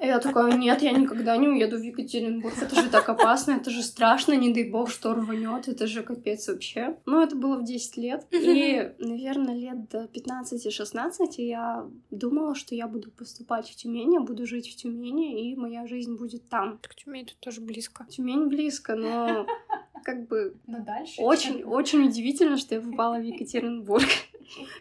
Я такая, нет, я никогда не уеду в Екатеринбург. Это же так опасно, это же страшно, не дай бог, что рванет. Это же капец вообще. Ну, это было в 10 лет. И, наверное, лет до 15-16 я думала, что я буду поступать в Тюмень, я буду жить в Тюмени, и моя жизнь будет там. Так Тюмень тут тоже близко. Тюмень близко, но как бы... Но дальше? Очень, очень удивительно, что я попала в Екатеринбург.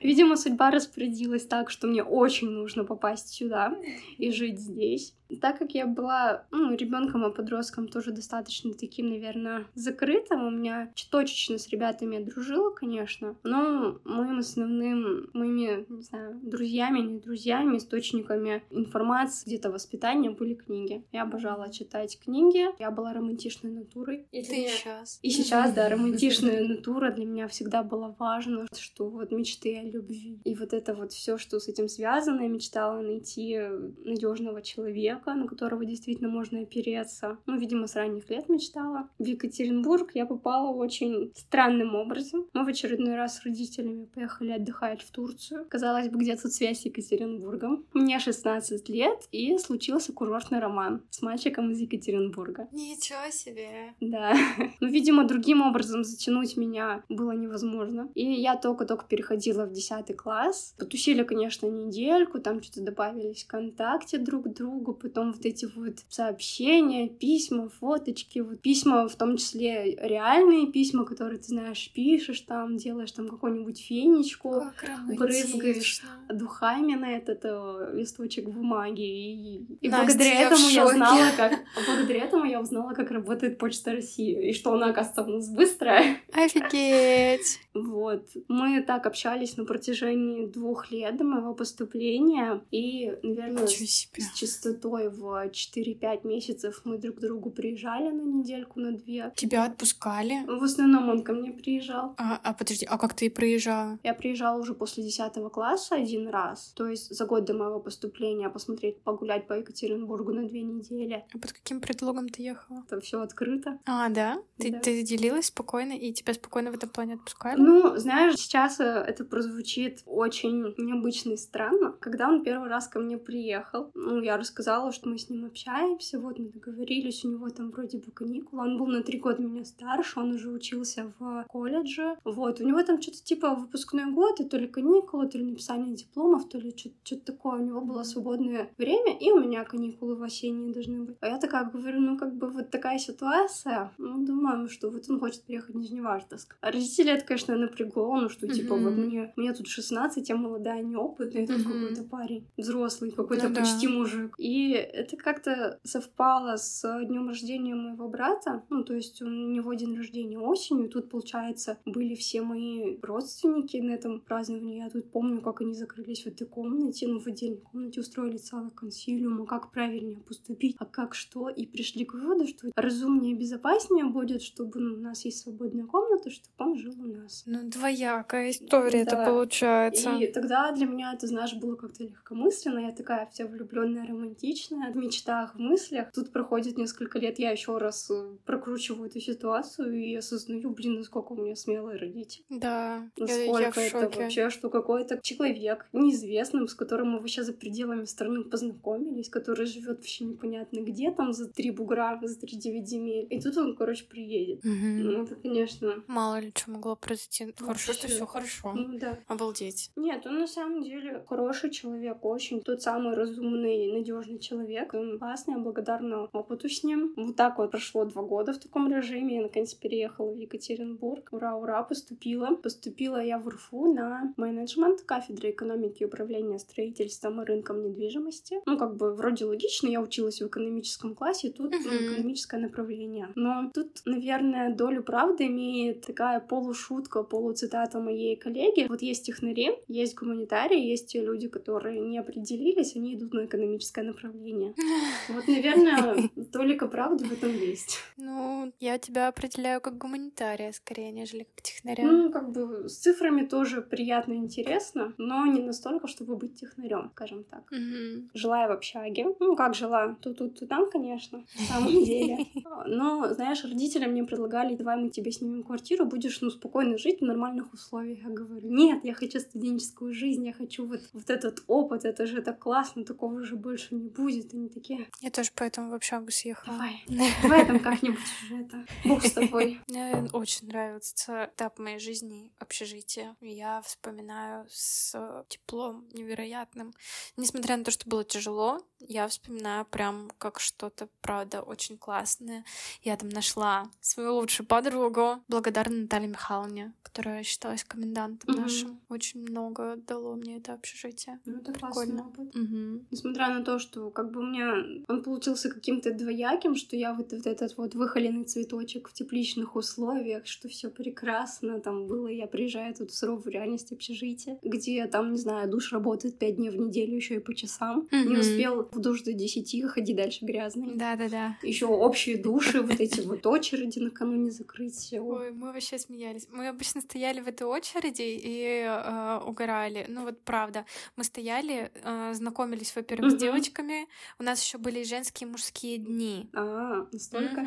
Видимо, судьба распорядилась так, что мне очень нужно попасть сюда и жить здесь. Так как я была ну, ребенком и подростком тоже достаточно таким, наверное, закрытым, у меня точечно с ребятами я дружила, конечно, но моим основным, моими, не знаю, друзьями, не друзьями, источниками информации, где-то воспитания были книги. Я обожала читать книги, я была романтичной натурой. И ты меня... сейчас. И сейчас, да, романтичная натура для меня всегда была важна, что вот мечты о любви. И вот это вот все, что с этим связано, я мечтала найти надежного человека, человека, на которого действительно можно опереться. Ну, видимо, с ранних лет мечтала. В Екатеринбург я попала очень странным образом. Мы в очередной раз с родителями поехали отдыхать в Турцию. Казалось бы, где тут связь с Екатеринбургом? Мне 16 лет, и случился курортный роман с мальчиком из Екатеринбурга. Ничего себе! Да. Ну, видимо, другим образом затянуть меня было невозможно. И я только-только переходила в 10 класс. Потусили, конечно, недельку, там что-то добавились ВКонтакте друг к другу, потом вот эти вот сообщения, письма, фоточки, вот письма, в том числе реальные письма, которые ты знаешь, пишешь там, делаешь там какую-нибудь фенечку, брызгаешь духами на этот э, листочек бумаги. И, и Настя, благодаря этому я знала, как благодаря этому я узнала, как работает Почта России, и что она, оказывается, у нас быстрая. Офигеть! Вот. Мы так общались на протяжении двух лет до моего поступления, и, наверное, с, с частотой в 4-5 месяцев мы друг к другу приезжали на недельку, на две. Тебя отпускали? В основном он ко мне приезжал. А, а подожди, а как ты приезжала? Я приезжала уже после 10 класса один раз, то есть за год до моего поступления посмотреть, погулять по Екатеринбургу на две недели. А под каким предлогом ты ехала? Там все открыто. А, да? Ты, да. ты делилась спокойно, и тебя спокойно в этом плане отпускали? Ну, знаешь, сейчас э, это прозвучит очень необычно и странно. Когда он первый раз ко мне приехал, ну, я рассказала, что мы с ним общаемся, вот мы договорились, у него там вроде бы каникулы, он был на три года меня старше, он уже учился в колледже, вот, у него там что-то типа выпускной год, и то ли каникулы, то ли написание дипломов, то ли что-то такое, у него было свободное время, и у меня каникулы в осенние должны быть. А я такая говорю, ну, как бы вот такая ситуация, ну, думаем, что вот он хочет приехать в Нижневартовск. А родители это, конечно, напрягло, ну, что, типа, mm-hmm. вот мне, мне тут 16, я молодая, неопытная, тут mm-hmm. какой-то парень взрослый, какой-то ну, почти да. мужик. И это как-то совпало с днем рождения моего брата, ну, то есть у него день рождения осенью, и тут, получается, были все мои родственники на этом праздновании. Я тут помню, как они закрылись в этой комнате, ну, в отдельной комнате устроили целый консилиум, а как правильнее поступить, а как что, и пришли к выводу, что разумнее и безопаснее будет, чтобы ну, у нас есть свободная комната, чтобы он жил у нас. Ну, двоякая история да. это получается. И тогда для меня это, знаешь, было как-то легкомысленно. Я такая вся влюбленная, романтичная, в мечтах, в мыслях. Тут проходит несколько лет, я еще раз э, прокручиваю эту ситуацию и осознаю, блин, насколько у меня смелые родители. Да, насколько я, я это вообще, что какой-то человек неизвестным, с которым мы вообще за пределами страны познакомились, который живет вообще непонятно где, там за три бугра, за три девять земель. И тут он, короче, приедет. Угу. Ну, это, конечно. Мало ли что могло произойти. Хорошо, что все хорошо. Ну, да. Обалдеть. Нет, он на самом деле хороший человек, очень тот самый разумный, надежный человек. Он классный, я благодарна опыту с ним. Вот так вот прошло два года в таком режиме. Я наконец переехала в Екатеринбург. Ура, ура, поступила. Поступила я в РФУ на менеджмент, кафедра экономики и управления строительством и рынком недвижимости. Ну, как бы вроде логично, я училась в экономическом классе, тут uh-huh. экономическое направление. Но тут, наверное, долю правды имеет такая полушутка, полуцитата моей коллеги. Вот есть технари, есть гуманитарии, есть те люди, которые не определились, они идут на экономическое направление. Вот, наверное, только правды в этом есть. Ну, я тебя определяю как гуманитария скорее, нежели как технаря. Ну, как бы с цифрами тоже приятно и интересно, но не настолько, чтобы быть технарем, скажем так. Угу. Жила я в общаге. Ну, как жила? Тут, тут, тут, там, конечно, на самом деле. Но, знаешь, родители мне предлагали, давай мы тебе снимем квартиру, будешь, ну, спокойно жить в нормальных условиях. Я говорю, нет, я хочу студенческую жизнь, я хочу вот, вот этот опыт, это же так классно, такого же больше не будет. Они такие... Я тоже поэтому в общагу съехала. Давай, давай там как-нибудь уже это. Бог с тобой. Мне очень нравится этап моей жизни общежития. Я вспоминаю с теплом невероятным. Несмотря на то, что было тяжело, я вспоминаю прям как что-то, правда, очень классное. Я там нашла свою лучшую подругу, благодарна Наталье Михайловне, которая считалась комендантом угу. нашим. Очень много дало мне это общежитие. Ну, это Прикольно. опыт. Угу. Несмотря на то, что как бы у меня он получился каким-то двояким, что я вот, вот этот вот выхоленный цветочек в тепличных условиях, что все прекрасно там было. Я приезжаю тут в суровую реальность общежития, где там, не знаю, душ работает пять дней в неделю еще и по часам. Угу. Не успел в душ до десяти, ходи дальше грязный. Да-да-да. Еще общие души, вот эти вот очереди накануне закрытия. Ой, мы вообще смеялись. Мы обычно стояли в этой очереди и э, угорали. Ну вот правда, мы стояли, э, знакомились, во-первых, с девочками. У нас еще были женские и мужские дни. А, настолько?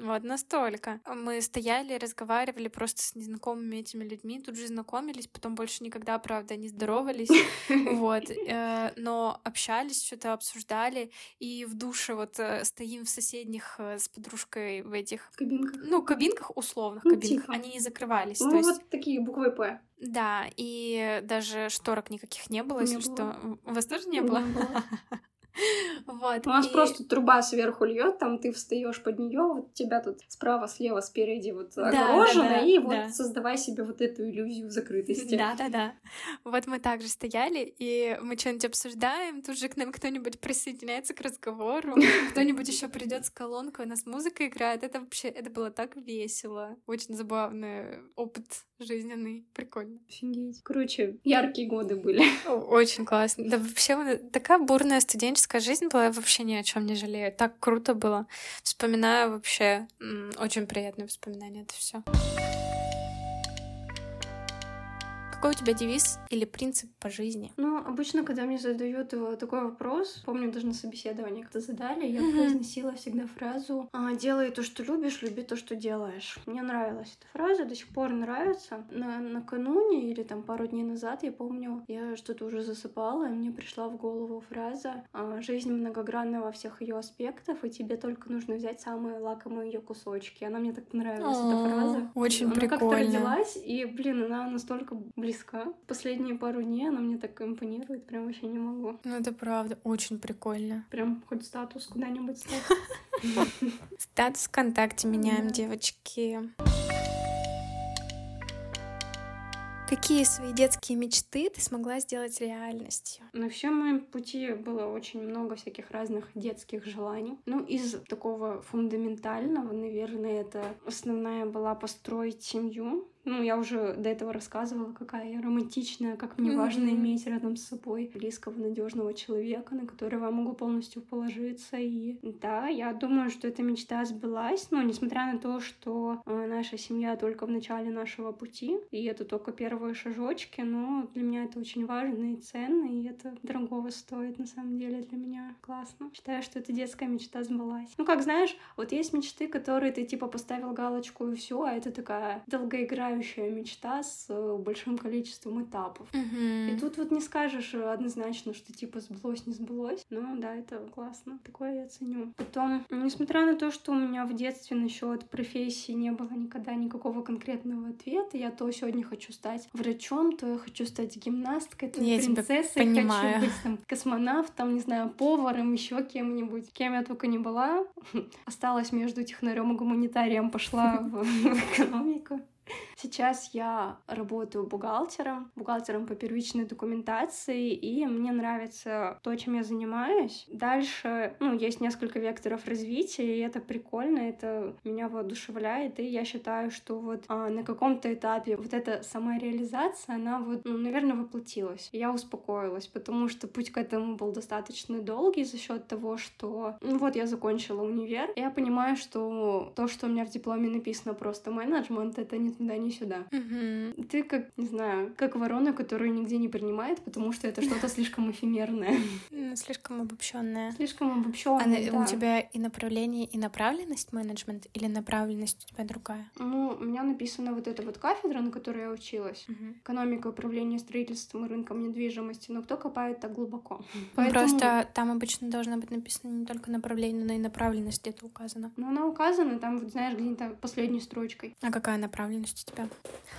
Вот настолько. Мы стояли, разговаривали просто с незнакомыми этими людьми, тут же знакомились, потом больше никогда, правда, не здоровались. Вот. Э, но общались, что-то обсуждали, и в душе вот э, стоим в соседних э, с подружкой в этих... Кабинках. Ну, кабинках, условных ну, кабинках. Они не закрывались. Ну, вот такие буквы «П». Да, и даже шторок никаких не было, не если было. что. У вас тоже не было? Не было. Вот. У нас и... просто труба сверху льет, там ты встаешь под нее, вот тебя тут справа, слева, спереди вот огорожено, да, да, да, и вот да. создавай себе вот эту иллюзию закрытости. Да, да, да. Вот мы также стояли, и мы что-нибудь обсуждаем, тут же к нам кто-нибудь присоединяется к разговору, кто-нибудь еще придет с колонкой, у нас музыка играет. Это вообще, это было так весело. Очень забавный опыт жизненный. Прикольно. Офигеть. Короче, яркие годы были. Очень классно. Да вообще такая бурная студенческая жизнь была, я вообще ни о чем не жалею. Так круто было. Вспоминаю вообще очень приятные воспоминания это все. Какой у тебя девиз или принцип по жизни? Ну, обычно, когда мне задают такой вопрос, помню, даже на собеседовании когда задали, я произносила всегда фразу «А, «Делай то, что любишь, люби то, что делаешь». Мне нравилась эта фраза, до сих пор нравится. На, накануне или там пару дней назад, я помню, я что-то уже засыпала, и мне пришла в голову фраза «А, «Жизнь многогранна во всех ее аспектах, и тебе только нужно взять самые лакомые ее кусочки». Она мне так понравилась, эта фраза. Очень прикольно. Она как-то родилась, и, блин, она настолько близка. Последние пару дней она мне так импонирует, прям вообще не могу. Ну, это правда, очень прикольно. Прям хоть статус куда-нибудь стать. Статус ВКонтакте меняем, девочки. Какие свои детские мечты ты смогла сделать реальностью? На всем моем пути было очень много всяких разных детских желаний. Ну, из такого фундаментального, наверное, это основная была построить семью, ну, я уже до этого рассказывала, какая я романтичная, как мне mm-hmm. важно иметь рядом с собой близкого, надежного человека, на которого я могу полностью положиться. И да, я думаю, что эта мечта сбылась, но несмотря на то, что э, наша семья только в начале нашего пути, и это только первые шажочки, но для меня это очень важно и ценно, и это дорогого стоит на самом деле для меня. Классно. Считаю, что эта детская мечта сбылась. Ну, как знаешь, вот есть мечты, которые ты типа поставил галочку и все, а это такая долгоиграющая потрясающая мечта с э, большим количеством этапов. Mm-hmm. И тут вот не скажешь однозначно, что типа сбылось, не сбылось. Но да, это классно. Такое я ценю. Потом, несмотря на то, что у меня в детстве насчет профессии не было никогда никакого конкретного ответа, я то сегодня хочу стать врачом, то я хочу стать гимнасткой, то я принцессой, хочу быть там космонавтом, не знаю, поваром, еще кем-нибудь. Кем я только не была. Осталась между технарем и гуманитарием, пошла в экономику. Сейчас я работаю бухгалтером, бухгалтером по первичной документации, и мне нравится то, чем я занимаюсь. Дальше, ну, есть несколько векторов развития, и это прикольно, это меня воодушевляет, и я считаю, что вот а, на каком-то этапе вот эта самореализация, она вот, ну, наверное, воплотилась. Я успокоилась, потому что путь к этому был достаточно долгий за счет того, что, ну, вот я закончила универ, я понимаю, что то, что у меня в дипломе написано просто менеджмент, это не туда, не сюда. Угу. Ты как, не знаю, как ворона, которую нигде не принимает, потому что это что-то слишком эфемерное. Слишком обобщенное. Слишком обобщенное. А у тебя и направление, и направленность менеджмент, или направленность у тебя другая? Ну, у меня написана вот эта вот кафедра, на которой я училась. Экономика, управление строительством и рынком недвижимости. Но кто копает так глубоко? Просто там обычно должно быть написано не только направление, но и направленность где-то указана. Ну, она указана там, вот, знаешь, где-то последней строчкой. А какая направленность у тебя?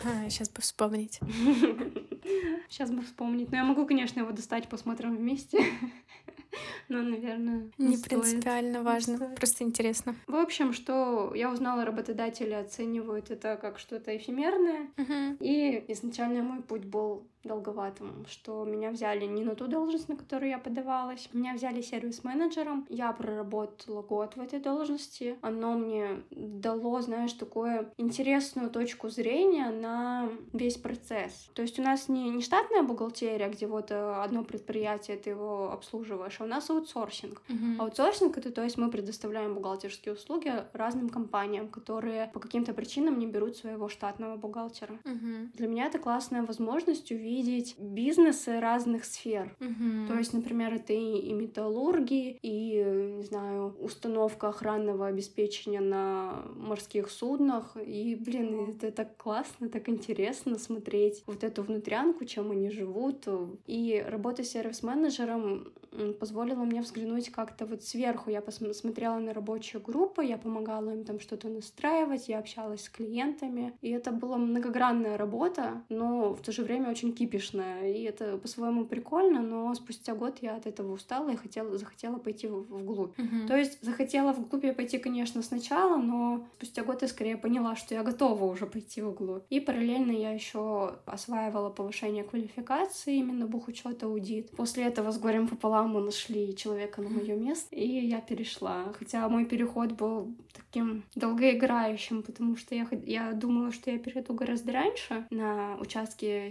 А, сейчас бы вспомнить. Сейчас бы вспомнить. Но я могу, конечно, его достать, посмотрим вместе. Но, наверное, не, не принципиально важно, стоит. просто интересно. В общем, что я узнала, работодатели оценивают это как что-то эфемерное. Угу. И изначально мой путь был долговатым, что меня взяли не на ту должность, на которую я подавалась. Меня взяли сервис-менеджером. Я проработала год в этой должности. Оно мне дало, знаешь, такую интересную точку зрения на весь процесс. То есть у нас не, не штатная бухгалтерия, где вот э, одно предприятие, ты его обслуживаешь, а у нас аутсорсинг. Uh-huh. Аутсорсинг — это то есть мы предоставляем бухгалтерские услуги разным компаниям, которые по каким-то причинам не берут своего штатного бухгалтера. Uh-huh. Для меня это классная возможность увидеть видеть бизнесы разных сфер. Угу. То есть, например, это и, и металлурги, и, не знаю, установка охранного обеспечения на морских суднах. И, блин, это так классно, так интересно смотреть вот эту внутрянку, чем они живут. И работа сервис-менеджером позволила мне взглянуть как-то вот сверху. Я посмотрела на рабочую группу, я помогала им там что-то настраивать, я общалась с клиентами. И это была многогранная работа, но в то же время очень кипишная, и это по-своему прикольно, но спустя год я от этого устала и хотела, захотела пойти в, вглубь. Мгм. То есть захотела вглубь я пойти, конечно, сначала, но спустя год я скорее поняла, что я готова уже пойти вглубь. И параллельно я еще осваивала повышение квалификации, именно бухучет аудит. После этого с горем пополам мы нашли человека на мое место, и я перешла. Хотя мой переход был таким долгоиграющим, потому что я, я думала, что я перейду гораздо раньше. На участке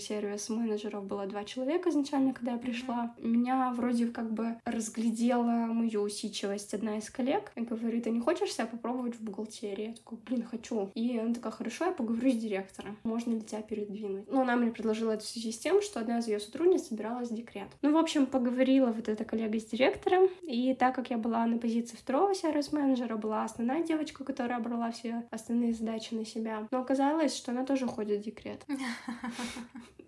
сервис-менеджеров было два человека изначально, когда я пришла. Меня вроде как бы разглядела мою усидчивость одна из коллег и говорит, а не хочешь себя попробовать в бухгалтерии? Я такой, блин, хочу. И она такая, хорошо, я поговорю с директором. Можно ли тебя передвинуть? Ну, она мне предложила это в связи с тем, что одна из ее сотрудниц собиралась в декрет. Ну, в общем, поговорила вот эта коллега с директором, и так как я была на позиции второго сервис-менеджера, была основная девочка, которая брала все основные задачи на себя. Но оказалось, что она тоже ходит в декрет.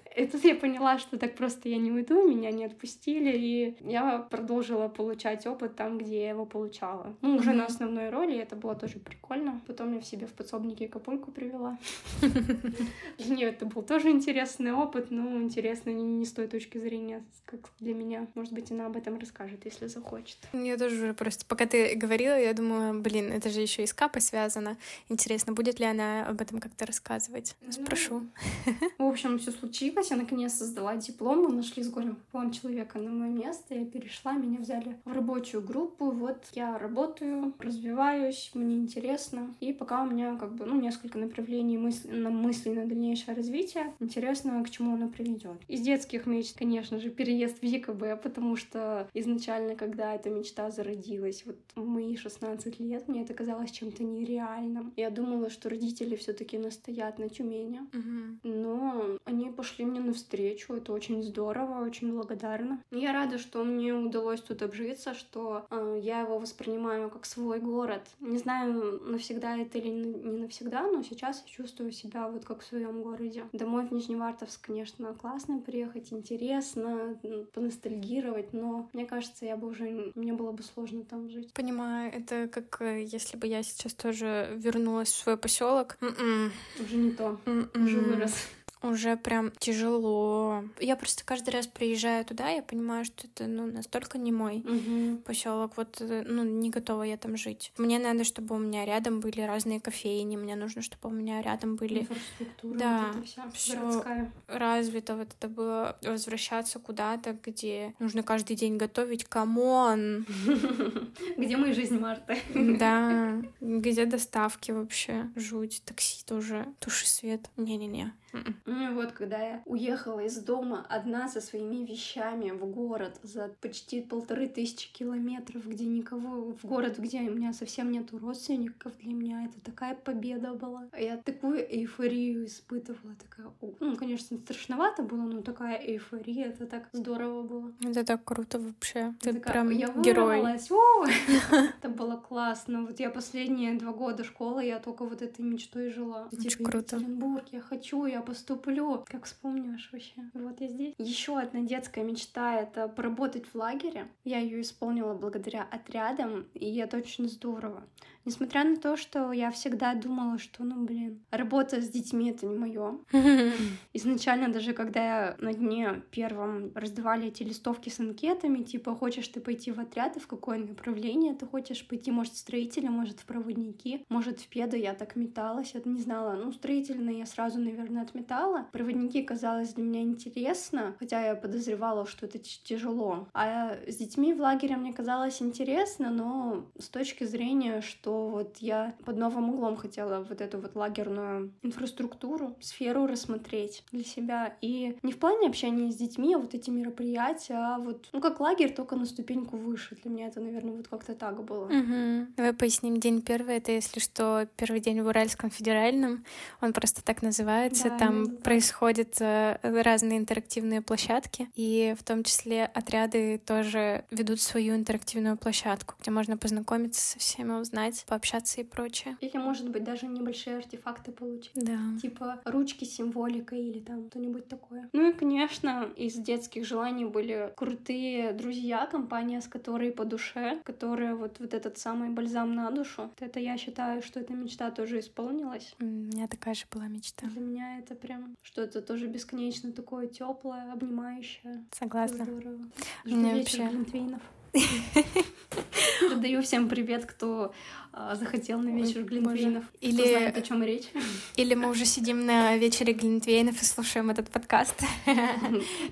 И тут я поняла, что так просто я не уйду, меня не отпустили, и я продолжила получать опыт там, где я его получала. Ну, уже на Мгм. основной роли, это было тоже прикольно. Потом я в себе в подсобнике капульку привела. Для нее это был тоже интересный опыт, но интересный не, не с той точки зрения, как для меня. Может быть, она об этом расскажет, если захочет. Я тоже уже просто, пока ты говорила, я думаю, блин, это же еще и с капой связано. Интересно, будет ли она об этом как-то рассказывать? Ну, Спрошу. В общем, все случилось. Я наконец-то сдала диплом. Мы нашли с горем пополам человека на мое место. Я перешла, меня взяли в рабочую группу. Вот я работаю, развиваюсь, мне интересно. И пока у меня как бы ну, несколько направлений мысли, на мысли на дальнейшее развитие. Интересно, к чему оно приведет. Из детских мечт, конечно же, переезд в ЕКБ, потому что изначально, когда эта мечта зародилась, вот в мои 16 лет, мне это казалось чем-то нереальным. Я думала, что родители все-таки настоят на Тюмени. Мгм. Но они пошли мне навстречу, это очень здорово, очень благодарна. Я рада, что мне удалось тут обжиться, что э, я его воспринимаю как свой город. Не знаю, навсегда это или не навсегда, но сейчас я чувствую себя вот как в своем городе. Домой в Нижневартовск, конечно, классно приехать, интересно, поностальгировать, но мне кажется, я бы уже, мне было бы сложно там жить. Понимаю, это как э, если бы я сейчас тоже вернулась в свой поселок. Уже не то, уже вырос. Уже прям тяжело. Я просто каждый раз приезжаю туда, я понимаю, что это ну настолько не мой Мгм. поселок. Вот э, ну не готова я там жить. Мне надо, чтобы у меня рядом были разные кофейни. Мне нужно, чтобы у меня рядом были Инфраструктура, Да, вот вся всё. городская. развито вот это было возвращаться куда-то, где нужно каждый день готовить. Come on! Где мы жизнь Марты? Да, где доставки вообще? Жуть, такси тоже. Туши свет. Не-не-не. Ну и вот, когда я уехала из дома одна со своими вещами в город за почти полторы тысячи километров, где никого, в город, где у меня совсем нету родственников, для меня это такая победа была. Я такую эйфорию испытывала, такая, ну, конечно, страшновато было, но такая эйфория, это так здорово было. Это так круто вообще. Ты Такая, прям я герой. Это было классно. Вот я последние два года школы, я только вот этой мечтой жила. Очень Типа, круто. Екатеринбург, я хочу, я поступлю. Как вспомнишь вообще? Вот я здесь. Еще одна детская мечта — это поработать в лагере. Я ее исполнила благодаря отрядам, и это очень здорово. Несмотря на то, что я всегда думала, что, ну, блин, работа с детьми — это не мое. Изначально даже когда я на дне первом раздавали эти листовки с анкетами, типа, хочешь ты пойти в отряд, и в какое направление ты хочешь пойти, может, в строителя, может, в проводники, может, в педу, я так металась, я не знала. Ну, строительные я сразу, наверное, отметала. Проводники казалось для меня интересно, хотя я подозревала, что это тяжело. А с детьми в лагере мне казалось интересно, но с точки зрения, что вот я под новым углом хотела вот эту вот лагерную инфраструктуру, сферу рассмотреть для себя. И не в плане общения с детьми, а вот эти мероприятия, а вот, ну, как лагерь, только на ступеньку выше. Для меня это, наверное, вот как-то так было. Мгм. Давай поясним. День первый — это, если что, первый день в Уральском федеральном. Он просто так называется. Да, Там именно происходят э, разные интерактивные площадки. И в том числе отряды тоже ведут свою интерактивную площадку, где можно познакомиться со всеми, узнать, пообщаться и прочее. Или, может быть, даже небольшие артефакты получить. Да. Типа ручки с символикой или там что-нибудь такое. Ну и, конечно, из детских желаний были крутые друзья, компания, с которой по душе, которая вот, вот этот самый бальзам на душу. Вот Это я считаю, что эта мечта тоже исполнилась. У меня такая же была мечта. Для меня это прям что-то тоже бесконечно такое теплое, обнимающее. Согласна. Здорово. Жду вечер глинтвейнов. Передаю всем привет, кто а, захотел на вечер глинтвейнов. Или кто знает, о чем речь. Или мы уже сидим на вечере глинтвейнов и слушаем этот подкаст.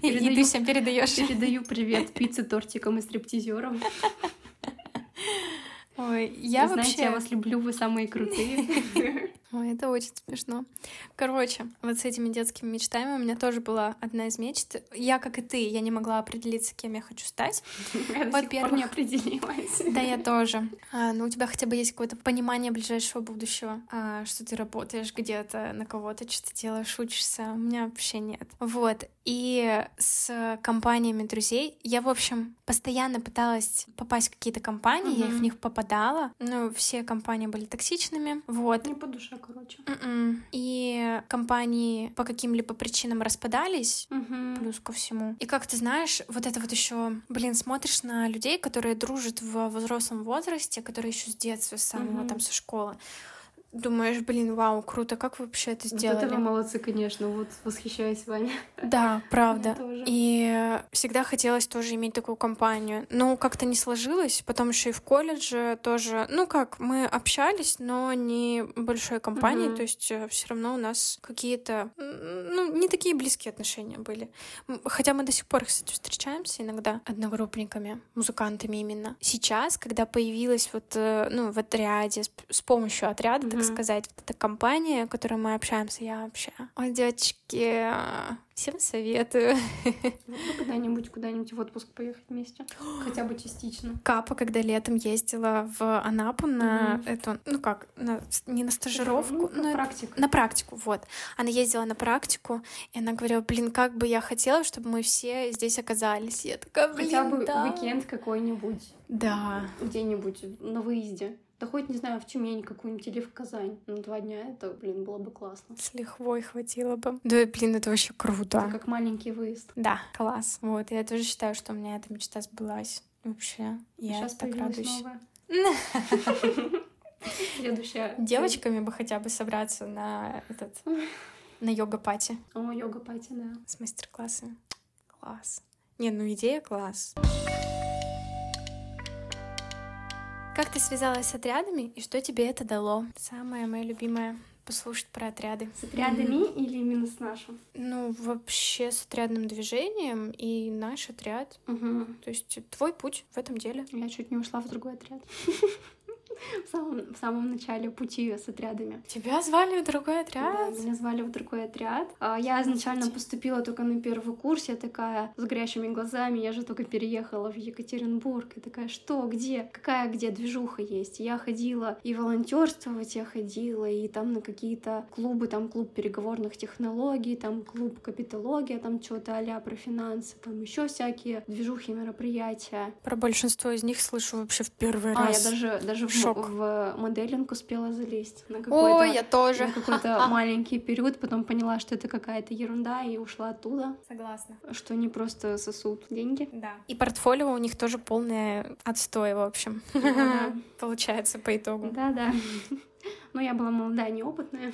И ты всем передаешь. Передаю привет пицце, тортикам и стриптизерам. Ой, я вы вообще... Знаете, я вас люблю, вы самые крутые. Ой, это очень смешно. Короче, вот с этими детскими мечтами у меня тоже была одна из мечт. Я, как и ты, я не могла определиться, кем я хочу стать. Во-первых, не определилась. Да, я тоже. А, но ну, у тебя хотя бы есть какое-то понимание ближайшего будущего, а, что ты работаешь где-то, на кого-то что-то делаешь, учишься. У меня вообще нет. Вот. И с компаниями друзей я, в общем, постоянно пыталась попасть в какие-то компании, mm-hmm. я в них попадала. Ну, все компании были токсичными. Вот. Не по душе короче. Mm-mm. М-м. И компании по каким-либо причинам распадались, mm-hmm. плюс ко всему. И как ты знаешь, вот это вот еще, блин, смотришь на людей, которые дружат в взрослом возрасте, которые еще с детства, с самого mm-hmm. там со школы думаешь, блин, вау, круто, как вы вообще это сделали? Вот это вы молодцы, конечно, вот восхищаюсь вами. Да, правда. И всегда хотелось тоже иметь такую компанию. Но как-то не сложилось, потом еще и в колледже тоже. Ну как, мы общались, но не большой компанией, угу. то есть э, все равно у нас какие-то, ну, не такие близкие отношения были. Хотя мы до сих пор, кстати, встречаемся иногда одногруппниками, музыкантами именно. Сейчас, когда появилась вот, э, ну, в отряде, с помощью отряда, mm-hmm. Так сказать, вот эта компания, в которой мы общаемся, я вообще... Ой, девочки, всем советую. Ну, когда-нибудь куда-нибудь в отпуск поехать вместе, хотя бы частично. Капа, когда летом ездила в Анапу на mm-hmm. эту, ну как, на, не на стажировку, ну, на практику. На практику, вот. Она ездила на практику, и она говорила, блин, как бы я хотела, чтобы мы все здесь оказались. Я такая, блин, Хотя бы да. уикенд какой-нибудь. Да. Где-нибудь на выезде. Да хоть, не знаю, в Тюмень какую-нибудь или в Казань. На два дня это, блин, было бы классно. С лихвой хватило бы. Да, блин, это вообще круто. Это как маленький выезд. Да, класс. Вот, я тоже считаю, что у меня эта мечта сбылась. Вообще, я Сейчас так радуюсь. Следующая. Девочками бы хотя бы собраться на этот на йога-пати. О, йога-пати, да. С мастер-классами. Класс. Не, ну идея класс. Как ты связалась с отрядами и что тебе это дало? Самое мое любимое послушать про отряды. С отрядами mm-hmm. или именно с нашим? Ну, вообще с отрядным движением и наш отряд. Угу. То есть твой путь в этом деле. Я чуть не ушла в другой отряд. в самом, в самом начале пути с отрядами. Тебя звали в другой отряд? Да, меня звали в другой отряд. А, я изначально поступила только на первый курс, я такая с горящими глазами, я же только переехала в Екатеринбург, и такая, что, где, какая где движуха есть? Я ходила и волонтерствовать я ходила, и там на какие-то клубы, там клуб переговорных технологий, там клуб капитология, там что-то а про финансы, там еще всякие движухи, мероприятия. Про большинство из них слышу вообще в первый а, раз. А, я даже, даже в шок. в моделинг успела залезть на какой-то, Ой, я тоже. На какой-то маленький период, потом поняла, что это какая-то ерунда, и ушла оттуда. Согласна. Что они просто сосут деньги. Да. И портфолио у них тоже полное отстой, в общем. Получается по итогу. Да-да. Но я была молодая, неопытная.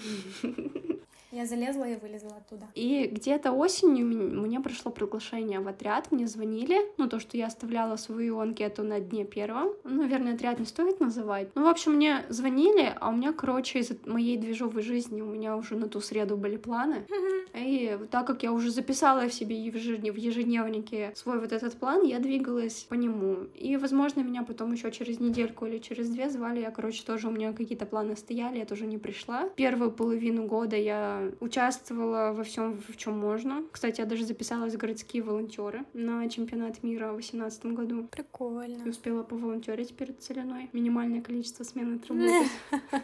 Я залезла и вылезла оттуда. И где-то осенью мне пришло приглашение в отряд, мне звонили, ну, то, что я оставляла свою анкету на дне первом. Ну, наверное, отряд не стоит называть. Ну, в общем, мне звонили, а у меня, короче, из моей движовой жизни у меня уже на ту среду были планы. И так как я уже записала в себе в ежедневнике свой вот этот план, я двигалась по нему. И, возможно, меня потом еще через недельку или через две звали. Я, короче, тоже у меня какие-то планы стояли, я тоже не пришла. Первую половину года я участвовала во всем, в чем можно. Кстати, я даже записалась в городские волонтеры на чемпионат мира в 2018 году. Прикольно. И успела поволонтерить перед Целиной. Минимальное количество смен отработать.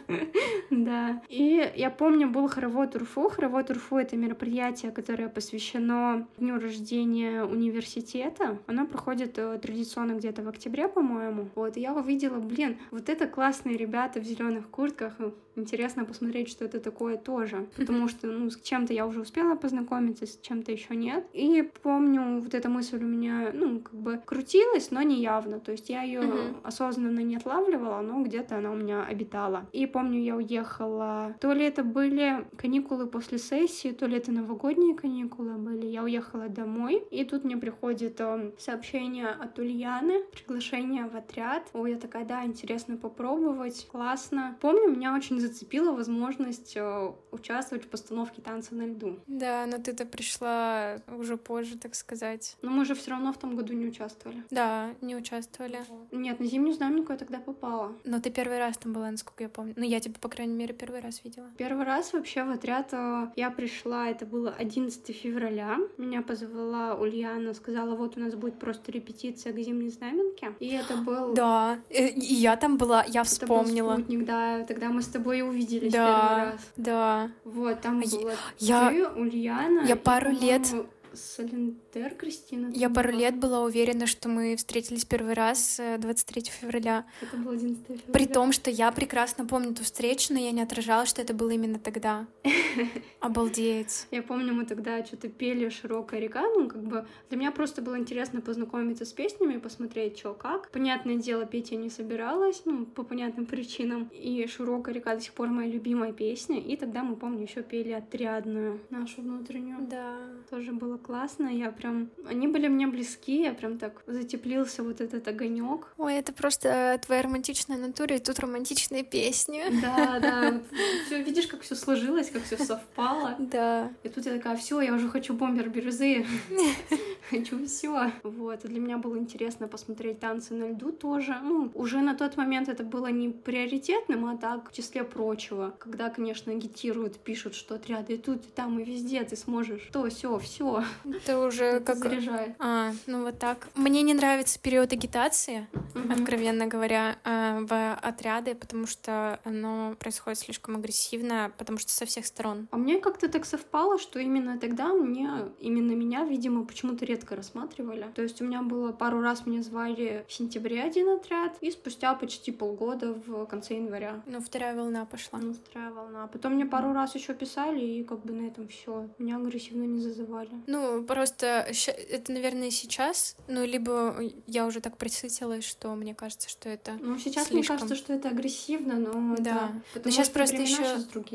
Да. И я помню, был хоровод УРФУ. Хоровод УРФУ — это мероприятие, которое посвящено дню рождения университета. Оно проходит э, традиционно где-то в октябре, по-моему. Вот, и я увидела, блин, вот это классные ребята в зеленых куртках. Интересно посмотреть, что это такое тоже. Потому что, ну, с чем-то я уже успела познакомиться, с чем-то еще нет. И помню, вот эта мысль у меня, ну, как бы крутилась, но не явно. То есть я ее uh-huh. осознанно не отлавливала, но где-то она у меня обитала. И помню, я уехала. То ли это были каникулы после сессии, то ли это новогодние каникулы были. Я уехала домой, и тут мне приходит э, сообщение от Ульяны, приглашение в отряд. Ой, я такая, да, интересно попробовать, классно. Помню, меня очень зацепила возможность э, участвовать в постановке танца на льду. Да, но ты-то пришла уже позже, так сказать. Но мы же все равно в том году не участвовали. Да, не участвовали. Нет, на зимнюю знаменку я тогда попала. Но ты первый раз там была, насколько я помню. Ну, я тебя, по крайней мере, первый раз видела. Первый раз вообще в отряд э, я пришла, это было 11 февраля. Меня позвала Ульяна, сказала, вот у нас будет просто репетиция к зимней знаменке. И это был... Да, э, и я там была, я вспомнила. Это был спутник, да, тогда мы с тобой и увиделись да, первый раз. Да, Вот, там а была я... ты, Ульяна. Я пару лет Солентер Кристина. Я пару была. лет была уверена, что мы встретились первый раз 23 э, февраля. Это было 11 февраля. При том, что я прекрасно помню ту встречу, но я не отражала, что это было именно тогда. Обалдеть. Я помню, мы тогда что-то пели «Широкая река», ну, как бы для меня просто было интересно познакомиться с песнями, посмотреть, что как. Понятное дело, петь я не собиралась, ну, по понятным причинам. И «Широкая река» до сих пор моя любимая песня. И тогда мы, помню, еще пели «Отрядную», нашу внутреннюю. Да. Тоже было классно, я прям... Они были мне близки, я прям так затеплился вот этот огонек. Ой, это просто твоя романтичная натура, и тут романтичные песни. Да, да. Все, видишь, как все сложилось, как все совпало. Да. И тут я такая, все, я уже хочу бомбер бирюзы. Хочу все. Вот. И для меня было интересно посмотреть танцы на льду тоже. Ну, уже на тот момент это было не приоритетным, а так в числе прочего. Когда, конечно, агитируют, пишут, что отряды и тут, и там, и везде ты сможешь. То, все, все. Это уже это как... Заряжает. А, ну вот так. Мне не нравится период агитации, угу. откровенно говоря, а, в отряды, потому что оно происходит слишком агрессивно, потому что со всех сторон. А мне как-то так совпало, что именно тогда мне, именно меня, видимо, почему-то редко рассматривали. То есть у меня было пару раз меня звали в сентябре один отряд, и спустя почти полгода в конце января. Ну, вторая волна пошла. Ну, вторая волна. Потом мне пару раз еще писали, и как бы на этом все. Меня агрессивно не зазывали. Ну, просто это, наверное, сейчас, ну, либо я уже так присытилась, что мне кажется, что это Ну, сейчас слишком... мне кажется, что это агрессивно, но да. Это, но сейчас просто еще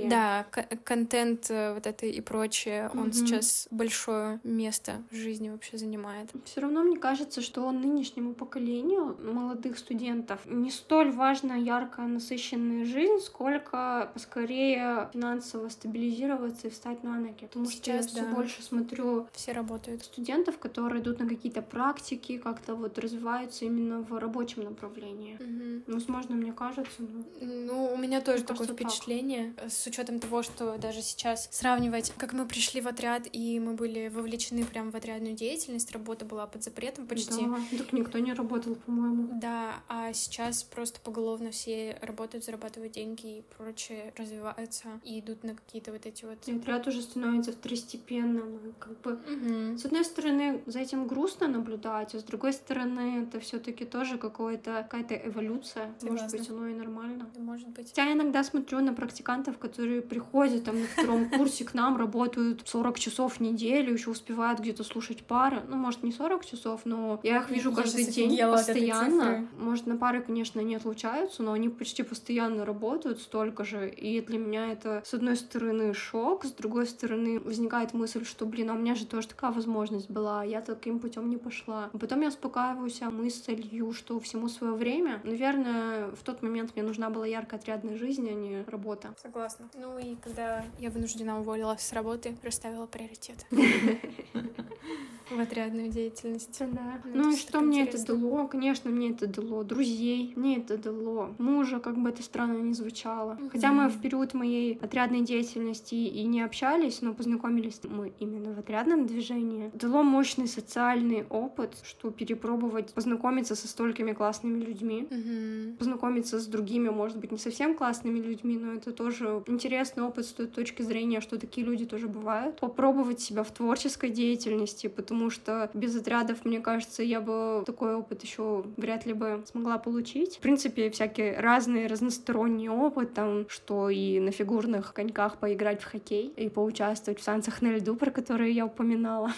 да, контент э, вот это и прочее, он угу. сейчас большое место в жизни вообще занимает. Все равно мне кажется, что нынешнему поколению молодых студентов не столь важна яркая насыщенная жизнь, сколько поскорее финансово стабилизироваться и встать на ноги. Потому сейчас, что я да. все больше смотрю все работают. Студентов, которые идут на какие-то практики, как-то вот развиваются именно в рабочем направлении. Угу. Ну, возможно, мне кажется. Ну, ну у меня тоже такое впечатление, так. с учетом того, что даже сейчас сравнивать, как мы пришли в отряд и мы были вовлечены прям в отрядную деятельность, работа была под запретом почти. Да, так никто не работал, по-моему. Да, а сейчас просто поголовно все работают, зарабатывают деньги и прочее, развиваются и идут на какие-то вот эти вот... И отряд уже становится второстепенным, как бы Угу. С одной стороны, за этим грустно наблюдать, а с другой стороны, это все-таки тоже какое-то какая-то эволюция. Согласна. Может быть, оно и нормально. Да, может быть. Я иногда смотрю на практикантов, которые приходят там на втором курсе к нам, работают 40 часов в неделю, еще успевают где-то слушать пары. Ну, может, не 40 часов, но я их вижу каждый день постоянно. Может, на пары, конечно, не отлучаются, но они почти постоянно работают столько же. И для меня это, с одной стороны, шок, с другой стороны, возникает мысль, что, блин, а у меня же тоже такая возможность была, я таким путем не пошла. А потом я успокаиваюсь мыслью, что всему свое время. Наверное, в тот момент мне нужна была яркая отрядная жизнь, а не работа. Согласна. Ну и когда я вынуждена уволилась с работы, расставила приоритет. в отрядную деятельность. Да. Ну, ну и что мне интересно. это дало? Конечно, мне это дало друзей, мне это дало мужа, как бы это странно ни звучало. Mm-hmm. Хотя мы в период моей отрядной деятельности и не общались, но познакомились мы именно в отрядном движении. Дало мощный социальный опыт, что перепробовать, познакомиться со столькими классными людьми, mm-hmm. познакомиться с другими, может быть, не совсем классными людьми, но это тоже интересный опыт с той точки зрения, что такие люди тоже бывают. Попробовать себя в творческой деятельности, потому потому что без отрядов, мне кажется, я бы такой опыт еще вряд ли бы смогла получить. В принципе, всякие разные, разносторонний опыт, там, что и на фигурных коньках поиграть в хоккей, и поучаствовать в танцах на льду, про которые я упоминала.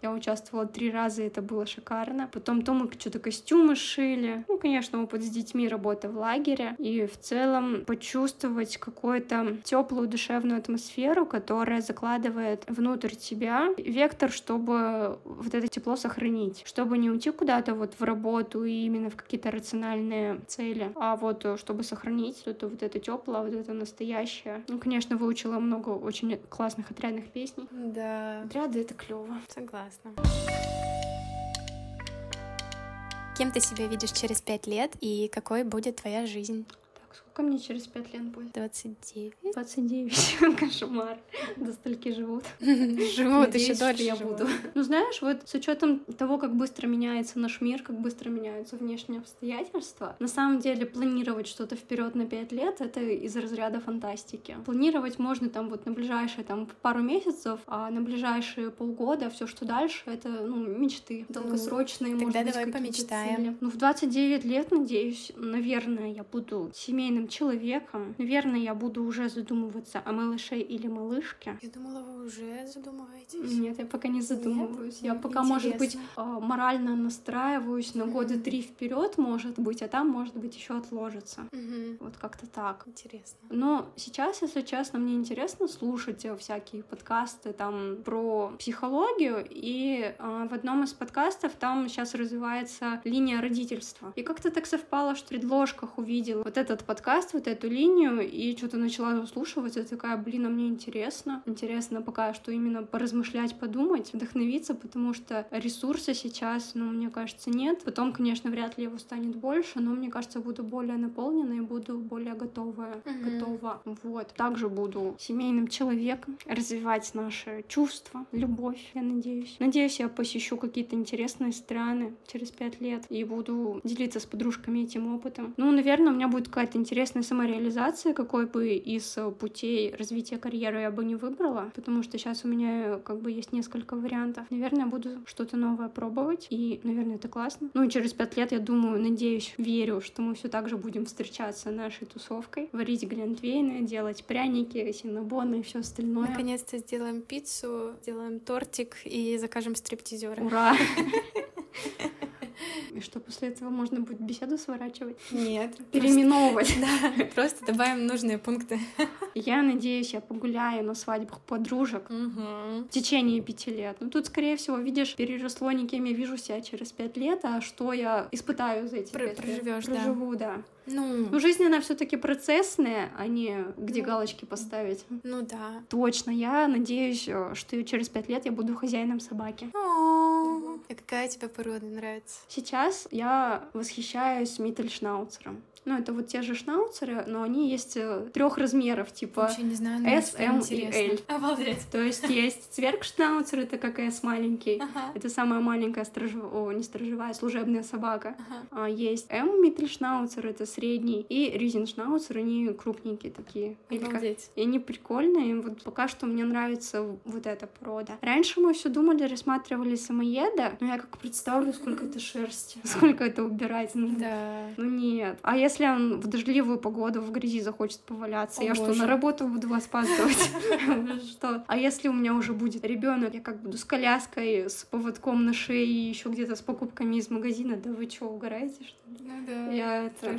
Я участвовала три раза, и это было шикарно. Потом то мы что-то костюмы шили. Ну, конечно, опыт с детьми, работа в лагере. И в целом почувствовать какую-то теплую душевную атмосферу, которая закладывает внутрь тебя вектор, чтобы вот это тепло сохранить, чтобы не уйти куда-то вот в работу и именно в какие-то рациональные цели, а вот э, чтобы сохранить это вот это теплое, вот это настоящее. Ну, конечно, выучила много очень классных отрядных песней. Да. Отряды — это клево. Согласна. Кем ты себя видишь через пять лет и какой будет твоя жизнь? Сколько мне через пять лет будет? 29. 29. Кошмар. До стольки живут. Живут еще дольше я буду. Ну, знаешь, вот с учетом того, как быстро меняется наш мир, как быстро меняются внешние обстоятельства, на самом деле планировать что-то вперед на пять лет — это из разряда фантастики. Планировать можно там вот на ближайшие там пару месяцев, а на ближайшие полгода все, что дальше, это ну, мечты ну, долгосрочные, ну, может давай помечтаем. Цели. Ну, в 29 лет, надеюсь, наверное, я буду семейным взрослым человеком, наверное, я буду уже задумываться о малыше или малышке. Я думала, вы уже задумываетесь. Нет, я пока не задумываюсь. Нет? Я пока, Интересно. может быть, а, морально настраиваюсь на mm-hmm. года три вперед, может быть, а там, может быть, еще отложится. Mm-hmm. Вот как-то так. Интересно. Но сейчас, если честно, мне интересно слушать э, всякие подкасты там про психологию, и э, в одном из подкастов там сейчас развивается линия родительства. И как-то так совпало, что в предложках увидела вот этот подкаст подкаст, вот эту линию, и что-то начала заслушивать, я такая, блин, а мне интересно. Интересно пока что именно поразмышлять, подумать, вдохновиться, потому что ресурса сейчас, ну, мне кажется, нет. Потом, конечно, вряд ли его станет больше, но мне кажется, буду более наполнена и буду более готовая, угу. готова. Вот. Также буду семейным человеком, развивать наши чувства, любовь, я надеюсь. Надеюсь, я посещу какие-то интересные страны через пять лет и буду делиться с подружками этим опытом. Ну, наверное, у меня будет какая-то интересная интересная самореализация, какой бы из э, путей развития карьеры я бы не выбрала, потому что сейчас у меня как бы есть несколько вариантов. Наверное, буду что-то новое пробовать, и, наверное, это классно. Ну и через пять лет, я думаю, надеюсь, верю, что мы все так же будем встречаться нашей тусовкой, варить глинтвейны, делать пряники, синнабоны и все остальное. Наконец-то сделаем пиццу, сделаем тортик и закажем стриптизера. Ура! И что после этого можно будет беседу сворачивать? Нет. Переименовывать. Да, просто добавим нужные пункты. Я надеюсь, я погуляю на свадьбах подружек в течение пяти лет. Ну тут, скорее всего, видишь, переросло не кем я вижу себя через пять лет, а что я испытаю за эти пять лет. Проживу, да. Ну, ну жизнь, она все таки процессная, а не где ну, галочки поставить. Ну да. Точно. Я надеюсь, э, что через пять лет я буду хозяином собаки. А какая тебе порода нравится? Сейчас я восхищаюсь Миттельшнауцером. Ну, это вот те же шнауцеры, но они есть э, трех размеров, типа не знаю, S, M и L. Обалдеть. То есть есть цверкшнауцер, это как S маленький. Ага. Это самая маленькая сторожевая, о, не сторожевая, служебная собака. Ага. А есть M миттельшнауцер, это средний, и ризеншнауцер, они крупненькие такие. Обалдеть. И они прикольные, вот пока что мне нравится вот эта порода. Раньше мы все думали, рассматривали самоеда, но я как представлю, сколько это шерсти, сколько это убирать. Да. Ну нет. А если если он в дождливую погоду в грязи захочет поваляться, О, я боже. что, на работу буду опаздывать? Что? А если у меня уже будет ребенок, я как буду с коляской, с поводком на шее и еще где-то с покупками из магазина? Да вы что, угораете, что ли? Ну да. Я это...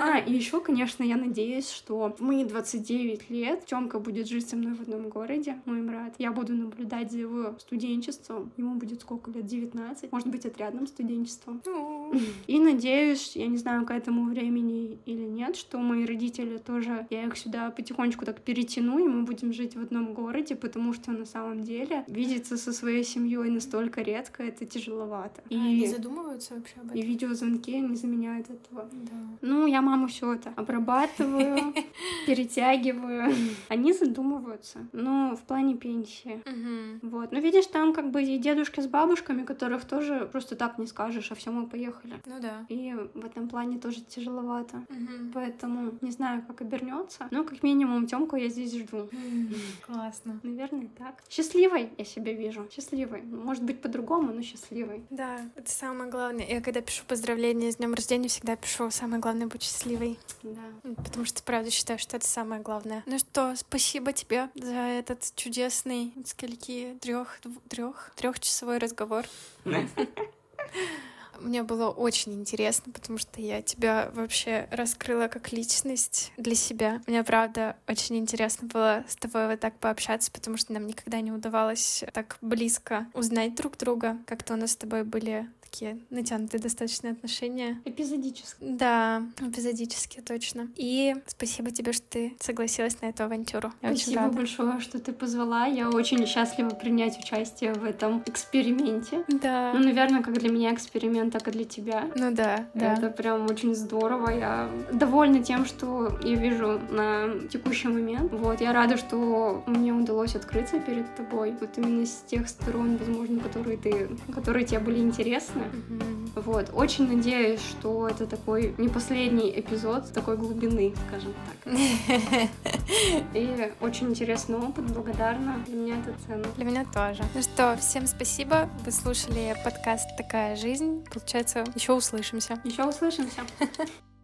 А, и еще, конечно, я надеюсь, что мои 29 лет Тёмка будет жить со мной в одном городе, мой брат. Я буду наблюдать за его студенчеством. Ему будет сколько лет? 19. Может быть, отрядным студенчеством. И надеюсь, я не знаю, к этому времени или нет, что мои родители тоже, я их сюда потихонечку так перетяну, и мы будем жить в одном городе, потому что на самом деле видеться со своей семьей настолько редко, это тяжеловато. А, и не задумываются вообще об этом? И видеозвонки не заменяют этого. Да. Ну, я маму все это обрабатываю, перетягиваю. Они задумываются. Но в плане пенсии. Вот. Ну, видишь, там как бы и дедушки с бабушкой девушками, которых тоже просто так не скажешь, а все мы поехали. Ну да. И в этом плане тоже тяжеловато. Мгм. Поэтому не знаю, как обернется. Но как минимум Тёмку я здесь жду. Классно. Наверное, так. Счастливой я себя вижу. Счастливой. Может быть, по-другому, но счастливой. Да, это самое главное. Я когда пишу поздравления с днем рождения, всегда пишу самое главное быть счастливой. Да. Потому что правда считаю, что это самое главное. Ну что, спасибо тебе за этот чудесный, скольки трех, трех, трехчасовой разговор. Мне было очень интересно, потому что я тебя вообще раскрыла как личность для себя. Мне, правда, очень интересно было с тобой вот так пообщаться, потому что нам никогда не удавалось так близко узнать друг друга. Как-то у нас с тобой были такие натянутые достаточно отношения. Эпизодически. Да, эпизодически, точно. И спасибо тебе, что ты согласилась на эту авантюру. Я очень Спасибо рада. большое, что ты позвала. Я очень счастлива принять участие в этом эксперименте. Да. Ну, наверное, как для меня эксперимент, так и для тебя. Ну да, да. Это прям очень здорово. Я довольна тем, что я вижу на текущий момент. Вот, я рада, что мне удалось открыться перед тобой. Вот именно с тех сторон, возможно, которые ты, которые тебе были интересны. Мгм. Вот, очень надеюсь, что это такой не последний эпизод такой глубины, скажем так. И очень интересный опыт, благодарна. Для меня это ценно. Для меня тоже. Ну что, всем спасибо. Вы слушали подкаст «Такая жизнь». Получается, еще услышимся. Еще услышимся.